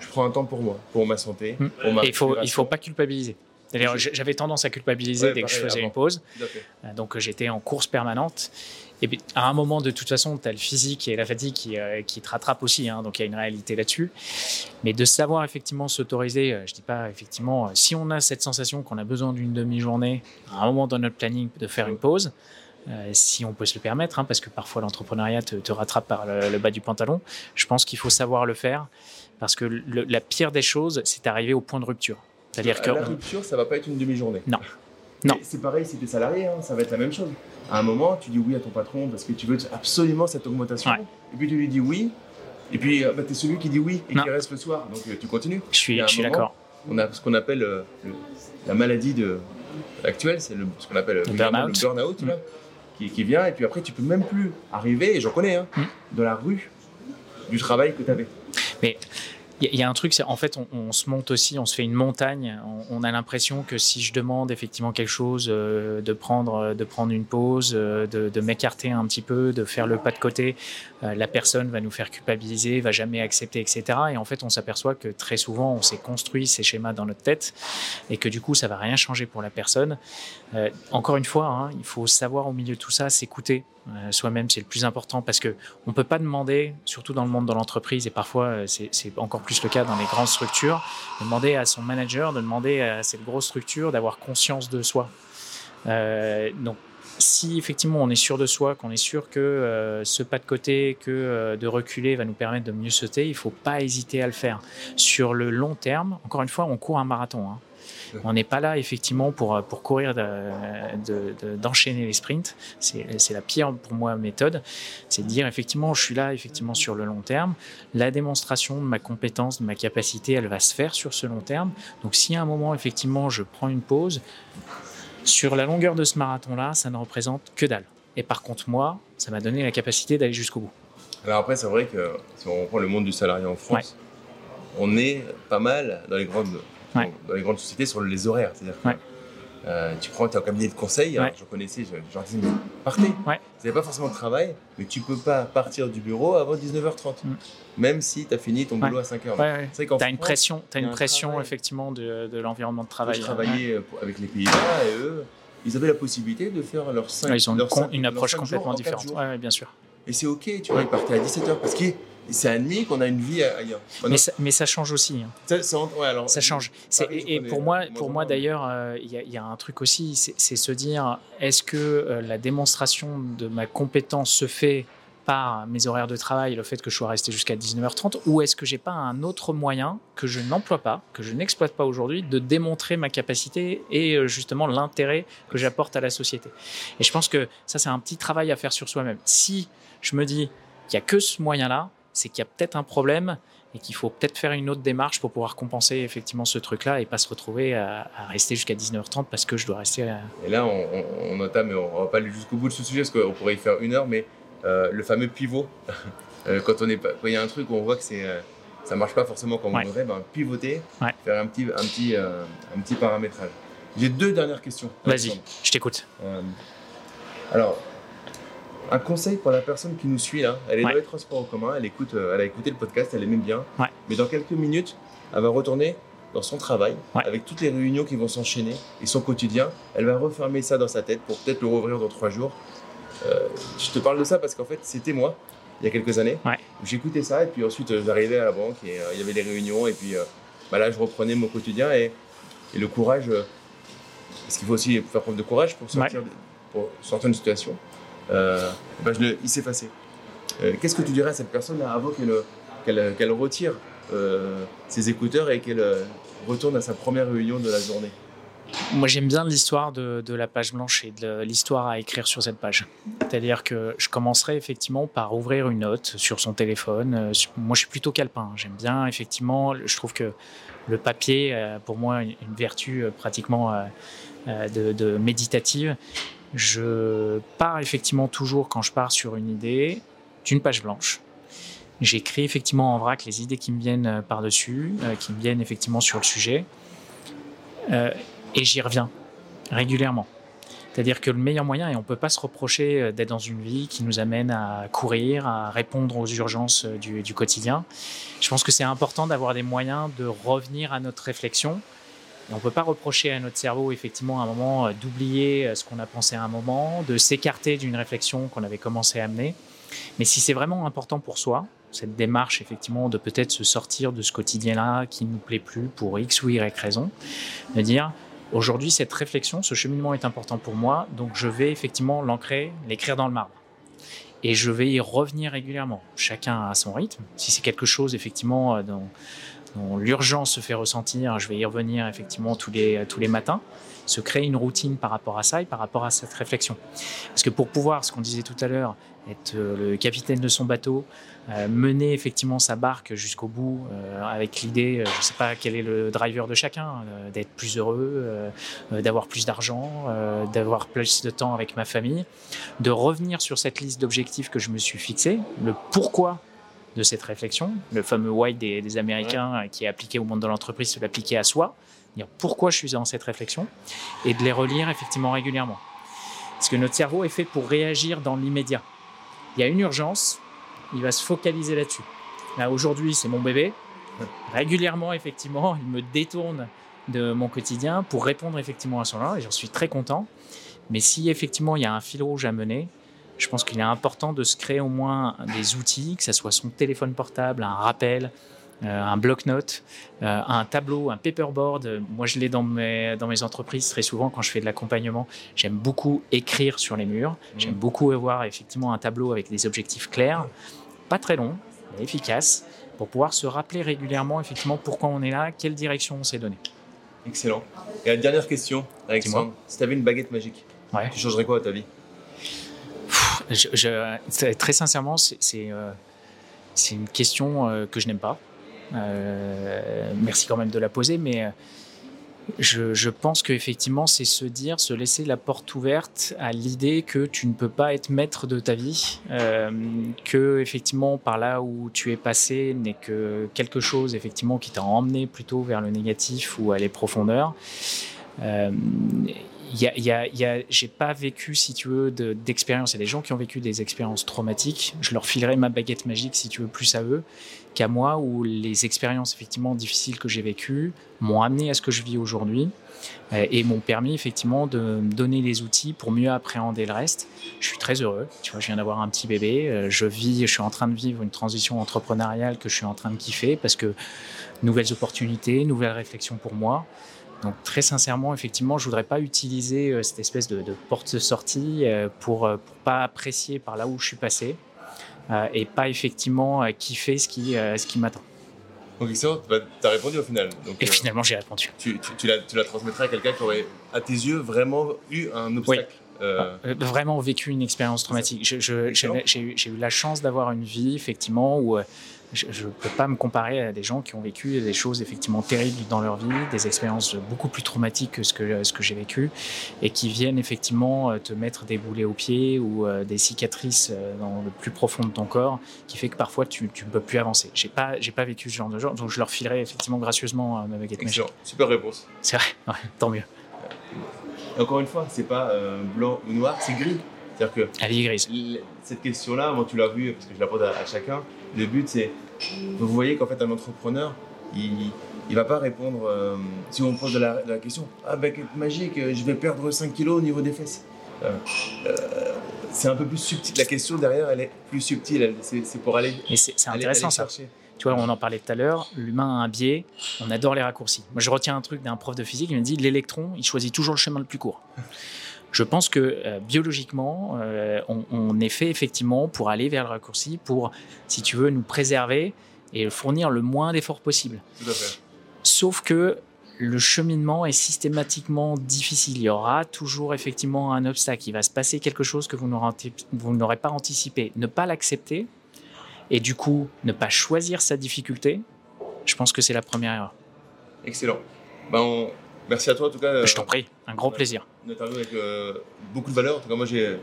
je prends un temps pour moi, pour ma santé, Mm. pour ma il faut, il faut pas culpabiliser. D'ailleurs, j'avais tendance à culpabiliser Ouais, dès que je faisais avant. une pause. Euh, Donc euh, j'étais en course permanente. Et puis, à un moment, de toute façon, tu as le physique et la fatigue qui, euh, qui te rattrapent aussi. hein, donc il y a une réalité là-dessus. Mais de savoir effectivement s'autoriser, euh, je dis pas effectivement, euh, si on a cette sensation qu'on a besoin d'une demi-journée, à un moment dans notre planning, de faire une pause, si on peut se le permettre, hein, parce que parfois l'entrepreneuriat te, te rattrape par le, le bas du pantalon, je pense qu'il faut savoir le faire. Parce que le- la pire des choses, c'est d'arriver au point de rupture. C'est-à-dire que la rupture, ça va pas être une demi-journée. Non. Non. C'est pareil si tu es salarié, hein, ça va être la même chose. À un moment, tu dis oui à ton patron parce que tu veux absolument cette augmentation. Ouais. Et puis tu lui dis oui. Et puis euh, bah, tu es celui qui dit oui et Non. qui reste le soir. Donc euh, tu continues. Je suis, je suis d'accord. On a ce qu'on appelle euh, le- la maladie de, actuelle, c'est ce qu'on appelle Le burn-out. Mm. qui, qui vient. Et puis après, tu peux même plus arriver, et j'en connais, hein, Mm. dans la rue du travail que tu avais. A- il y a un truc, c'est en fait, on, se monte aussi, on se fait une montagne. On, a l'impression que si je demande effectivement quelque chose, euh, de prendre, de prendre une pause, euh, de, m'écarter un petit peu, de faire le pas de côté, la personne va nous faire culpabiliser, va jamais accepter, etc. Et en fait, on s'aperçoit que très souvent, on s'est construit ces schémas dans notre tête et que du coup, ça va rien changer pour la personne. Euh, encore une fois, hein, il faut savoir au milieu de tout ça, s'écouter. Euh, Soi-même, c'est le plus important parce que on peut pas demander, surtout dans le monde de l'entreprise et parfois euh, c'est c'est encore plus le cas dans les grandes structures, de demander à son manager, de demander à cette grosse structure d'avoir conscience de soi. Euh, donc, si effectivement on est sûr de soi, qu'on est sûr que euh, ce pas de côté, que euh, de reculer va nous permettre de mieux sauter, il faut pas hésiter à le faire. Sur le long terme, encore une fois, on court un marathon. hein. On n'est pas là effectivement pour, pour courir de- de- de- d'enchaîner les sprints. C'est la pire pour moi méthode. C'est de dire effectivement, je suis là effectivement sur le long terme. La démonstration de ma compétence, de ma capacité, elle va se faire sur ce long terme. Donc si à un moment effectivement je prends une pause, sur la longueur de ce marathon-là, ça ne représente que dalle. Et par contre, moi, ça m'a donné la capacité d'aller jusqu'au bout. Alors après, c'est vrai que si on reprend le monde du salarié en France, on est pas mal dans les grandes, Ouais. dans les grandes sociétés sur les horaires. C'est-à-dire Ouais. Euh, tu prends, tu es un cabinet de conseil, Ouais. je connaissais, je, je leur disais, mais partez. Ouais. Vous n'avez pas forcément de travail, mais tu peux pas partir du bureau avant 19h30, Mm. même si tu as fini ton Ouais. boulot à 5h. Ouais, ouais. C'est vrai qu'en T'as une pression, as une un pression travail. effectivement de, de l'environnement de travail. je travaillais euh, avec les Pays-Bas et eux, ils avaient la possibilité de faire leurs 5 Ouais, ils ont une, approche complètement différente. Bien sûr. Et c'est ok, tu vois, ils partaient à 17h parce c'est admis qu'on a une vie ailleurs. Maintenant, Mais ça, mais ça change aussi. hein. ça, c'est en- ouais, alors, Ça change. Et pour moi, pour moi d'ailleurs, euh, il y, a- il y a un truc aussi, c'est c'est se dire, est-ce que euh, la démonstration de ma compétence se fait par mes horaires de travail, le fait que je sois resté jusqu'à 19h30, ou est-ce que j'ai pas un autre moyen que je n'emploie pas, que je n'exploite pas aujourd'hui, de démontrer ma capacité et euh, justement l'intérêt que j'apporte à la société? Et je pense que ça, c'est un petit travail à faire sur soi-même. Si je me dis qu'il n'y a que ce moyen-là, c'est qu'il y a peut-être un problème et qu'il faut peut-être faire une autre démarche pour pouvoir compenser effectivement ce truc-là et pas se retrouver à, à rester jusqu'à 19h30 parce que je dois rester. à- Et là, on, on, on entame, mais on va pas aller jusqu'au bout de ce sujet parce qu'on pourrait y faire une heure, mais euh, le fameux pivot, euh, quand on est pas- quand il y a un truc où on voit que c'est euh, ça marche pas forcément comme Ouais. on voudrait, ben, pivoter, Ouais. faire un petit, un petit, euh, un petit paramétrage. J'ai deux dernières questions. Vas-y, je t'écoute. Euh, alors, un conseil pour la personne qui nous suit là, elle est Ouais. dans les transports en commun, elle, écoute, euh, elle a écouté le podcast, elle aime bien, Ouais. mais dans quelques minutes, elle va retourner dans son travail, Ouais. avec toutes les réunions qui vont s'enchaîner et son quotidien. Elle va refermer ça dans sa tête pour peut-être le rouvrir dans trois jours. Euh, je te parle de ça parce qu'en fait, c'était moi, il y a quelques années. J'écoutais ça et puis ensuite euh, j'arrivais à la banque et euh, il y avait les réunions et puis euh, bah là, je reprenais mon quotidien et, et le courage. parce qu'il faut aussi faire preuve de courage pour sortir, de- pour sortir d'une situation. Euh, le- il s'est passé. Euh, Qu'est-ce que tu dirais à cette personne avant qu'elle qu'elle retire euh, ses écouteurs et qu'elle retourne à sa première réunion de la journée? Moi, j'aime bien l'histoire de, la page blanche et de l'histoire à écrire sur cette page. C'est-à-dire que je commencerai effectivement par ouvrir une note sur son téléphone. Moi, je suis plutôt calepin. J'aime bien, effectivement, je trouve que le papier, pour moi, une vertu pratiquement de méditative. Je pars effectivement toujours, quand je pars sur une idée, d'une page blanche. J'écris effectivement en vrac les idées qui me viennent euh, par-dessus, euh, qui me viennent effectivement sur le sujet. Euh, et j'y reviens régulièrement. C'est-à-dire que le meilleur moyen, et on ne peut pas se reprocher d'être dans une vie qui nous amène à courir, à répondre aux urgences du, du quotidien, je pense que c'est important d'avoir des moyens de revenir à notre réflexion. On ne peut pas reprocher à notre cerveau, effectivement, à un moment, euh, d'oublier euh, ce qu'on a pensé à un moment, de s'écarter d'une réflexion qu'on avait commencé à mener. Mais si c'est vraiment important pour soi, cette démarche, effectivement, de peut-être se sortir de ce quotidien-là qui ne nous plaît plus pour X ou Y raison, de dire aujourd'hui cette réflexion, ce cheminement est important pour moi, donc je vais effectivement l'ancrer, l'écrire dans le marbre. Et je vais y revenir régulièrement. Chacun à son rythme. Si c'est quelque chose effectivement euh, dont l'urgence se fait ressentir, je vais y revenir effectivement tous les, tous les matins, se créer une routine par rapport à ça et par rapport à cette réflexion. Parce que pour pouvoir, ce qu'on disait tout à l'heure, être euh, le capitaine de son bateau, euh, mener effectivement sa barque jusqu'au bout euh, avec l'idée, je ne sais pas quel est le driver de chacun, d'être plus heureux, d'avoir plus d'argent, d'avoir plus de temps avec ma famille, de revenir sur cette liste d'objectifs que je me suis fixé, le pourquoi de cette réflexion, le fameux why des, des Américains qui est appliqué au monde de l'entreprise, se l'appliquer à soi, dire pourquoi je suis dans cette réflexion, et de les relire effectivement régulièrement. Parce que notre cerveau est fait pour réagir dans l'immédiat. Il y a une urgence, il va se focaliser là-dessus. Là, aujourd'hui, c'est mon bébé. Régulièrement, effectivement, il me détourne de mon quotidien pour répondre effectivement à son et j'en suis très content. Mais si effectivement il y a un fil rouge à mener, je pense qu'il est important de se créer au moins des outils, que ce soit son téléphone portable, un rappel, euh, un bloc-notes, euh, un tableau, un paperboard. Moi, je l'ai dans mes, dans mes entreprises très souvent quand je fais de l'accompagnement. J'aime beaucoup écrire sur les murs. Mmh. J'aime beaucoup avoir effectivement un tableau avec des objectifs clairs, pas très long, mais efficace, pour pouvoir se rappeler régulièrement effectivement pourquoi on est là, quelle direction on s'est donné. Excellent. Et la dernière question, Alexandre, si tu avais une baguette magique, tu changerais quoi à ta vie? Je, Très sincèrement, c'est euh, une question que je n'aime pas. Euh, merci quand même de la poser, mais euh, je, pense qu'effectivement, c'est se dire, se laisser la porte ouverte à l'idée que tu ne peux pas être maître de ta vie, euh, que effectivement par là où tu es passé n'est que quelque chose effectivement qui t'a emmené plutôt vers le négatif ou à les profondeurs. Euh, y a, y a, y a, j'ai pas vécu, si tu veux, d'expérience. il y a des gens qui ont vécu des expériences traumatiques. Je leur filerai ma baguette magique, si tu veux, plus à eux qu'à moi, où les expériences effectivement difficiles que j'ai vécues m'ont amené à ce que je vis aujourd'hui euh, et m'ont permis effectivement de me donner les outils pour mieux appréhender le reste. Je suis très heureux. Tu vois, je viens d'avoir un petit bébé. Euh, je vis, je suis en train de vivre une transition entrepreneuriale que je suis en train de kiffer parce que nouvelles opportunités, nouvelles réflexions pour moi. Donc très sincèrement, effectivement, je voudrais pas utiliser euh, cette espèce de, porte de sortie euh, pour, euh, pour pas apprécier par là où je suis passé et pas effectivement kiffer ce qui, ce qui m'attend. Donc excellent, tu as répondu au final. et finalement, j'ai répondu. Tu, tu, la, tu, la, transmettrais à quelqu'un qui aurait, à tes yeux, vraiment eu un obstacle oui. Vraiment vécu une expérience traumatique. J'ai eu la chance d'avoir une vie, effectivement, où je ne peux pas me comparer à des gens qui ont vécu des choses effectivement terribles dans leur vie, des expériences beaucoup plus traumatiques que ce que, ce que j'ai vécu, et qui viennent effectivement euh, te mettre des boulets aux pieds ou euh, des cicatrices euh, dans le plus profond de ton corps, qui fait que parfois tu ne peux plus avancer. J'ai pas, j'ai pas vécu ce genre de gens, donc je leur filerai effectivement gracieusement ma baguette magique. Super réponse. C'est vrai, tant mieux. encore une fois, c'est pas blanc ou noir, c'est gris. C'est-à-dire que. Grise. Cette question-là, moi, tu l'as vu, parce que je la pose à, chacun. Le but, c'est. Vous voyez qu'en fait, un entrepreneur, il ne va pas répondre. Euh, si on pose la, la question Ah, baguette magique, je vais perdre 5 kilos au niveau des fesses. Euh, euh, c'est un peu plus subtil. La question derrière, elle est plus subtile. C'est pour aller. Mais c'est intéressant ça. Tu vois, on en parlait tout à l'heure, l'humain a un biais, on adore les raccourcis. Moi, je retiens un truc d'un prof de physique, il me dit l'électron, il choisit toujours le chemin le plus court. Je pense que euh, biologiquement, euh, on, est fait effectivement pour aller vers le raccourci, pour, si tu veux, nous préserver et fournir le moins d'efforts possible. Tout à fait. Sauf que le cheminement est systématiquement difficile. Il y aura toujours effectivement un obstacle. Il va se passer quelque chose que vous n'aurez pas anticipé. Ne pas l'accepter et du coup ne pas choisir sa difficulté, je pense que c'est la première erreur. Excellent. Ben, Merci à toi en tout cas. Je t'en prie, un grand plaisir. Une interview avec euh, beaucoup de valeur. En tout cas, moi j'ai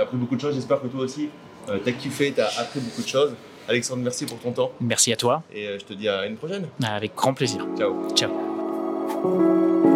appris beaucoup de choses. J'espère que toi aussi, euh, tu as kiffé, tu as appris beaucoup de choses. Alexandre, merci pour ton temps. Merci à toi. Et euh, je te dis à une prochaine. Avec grand plaisir. Ciao. Ciao.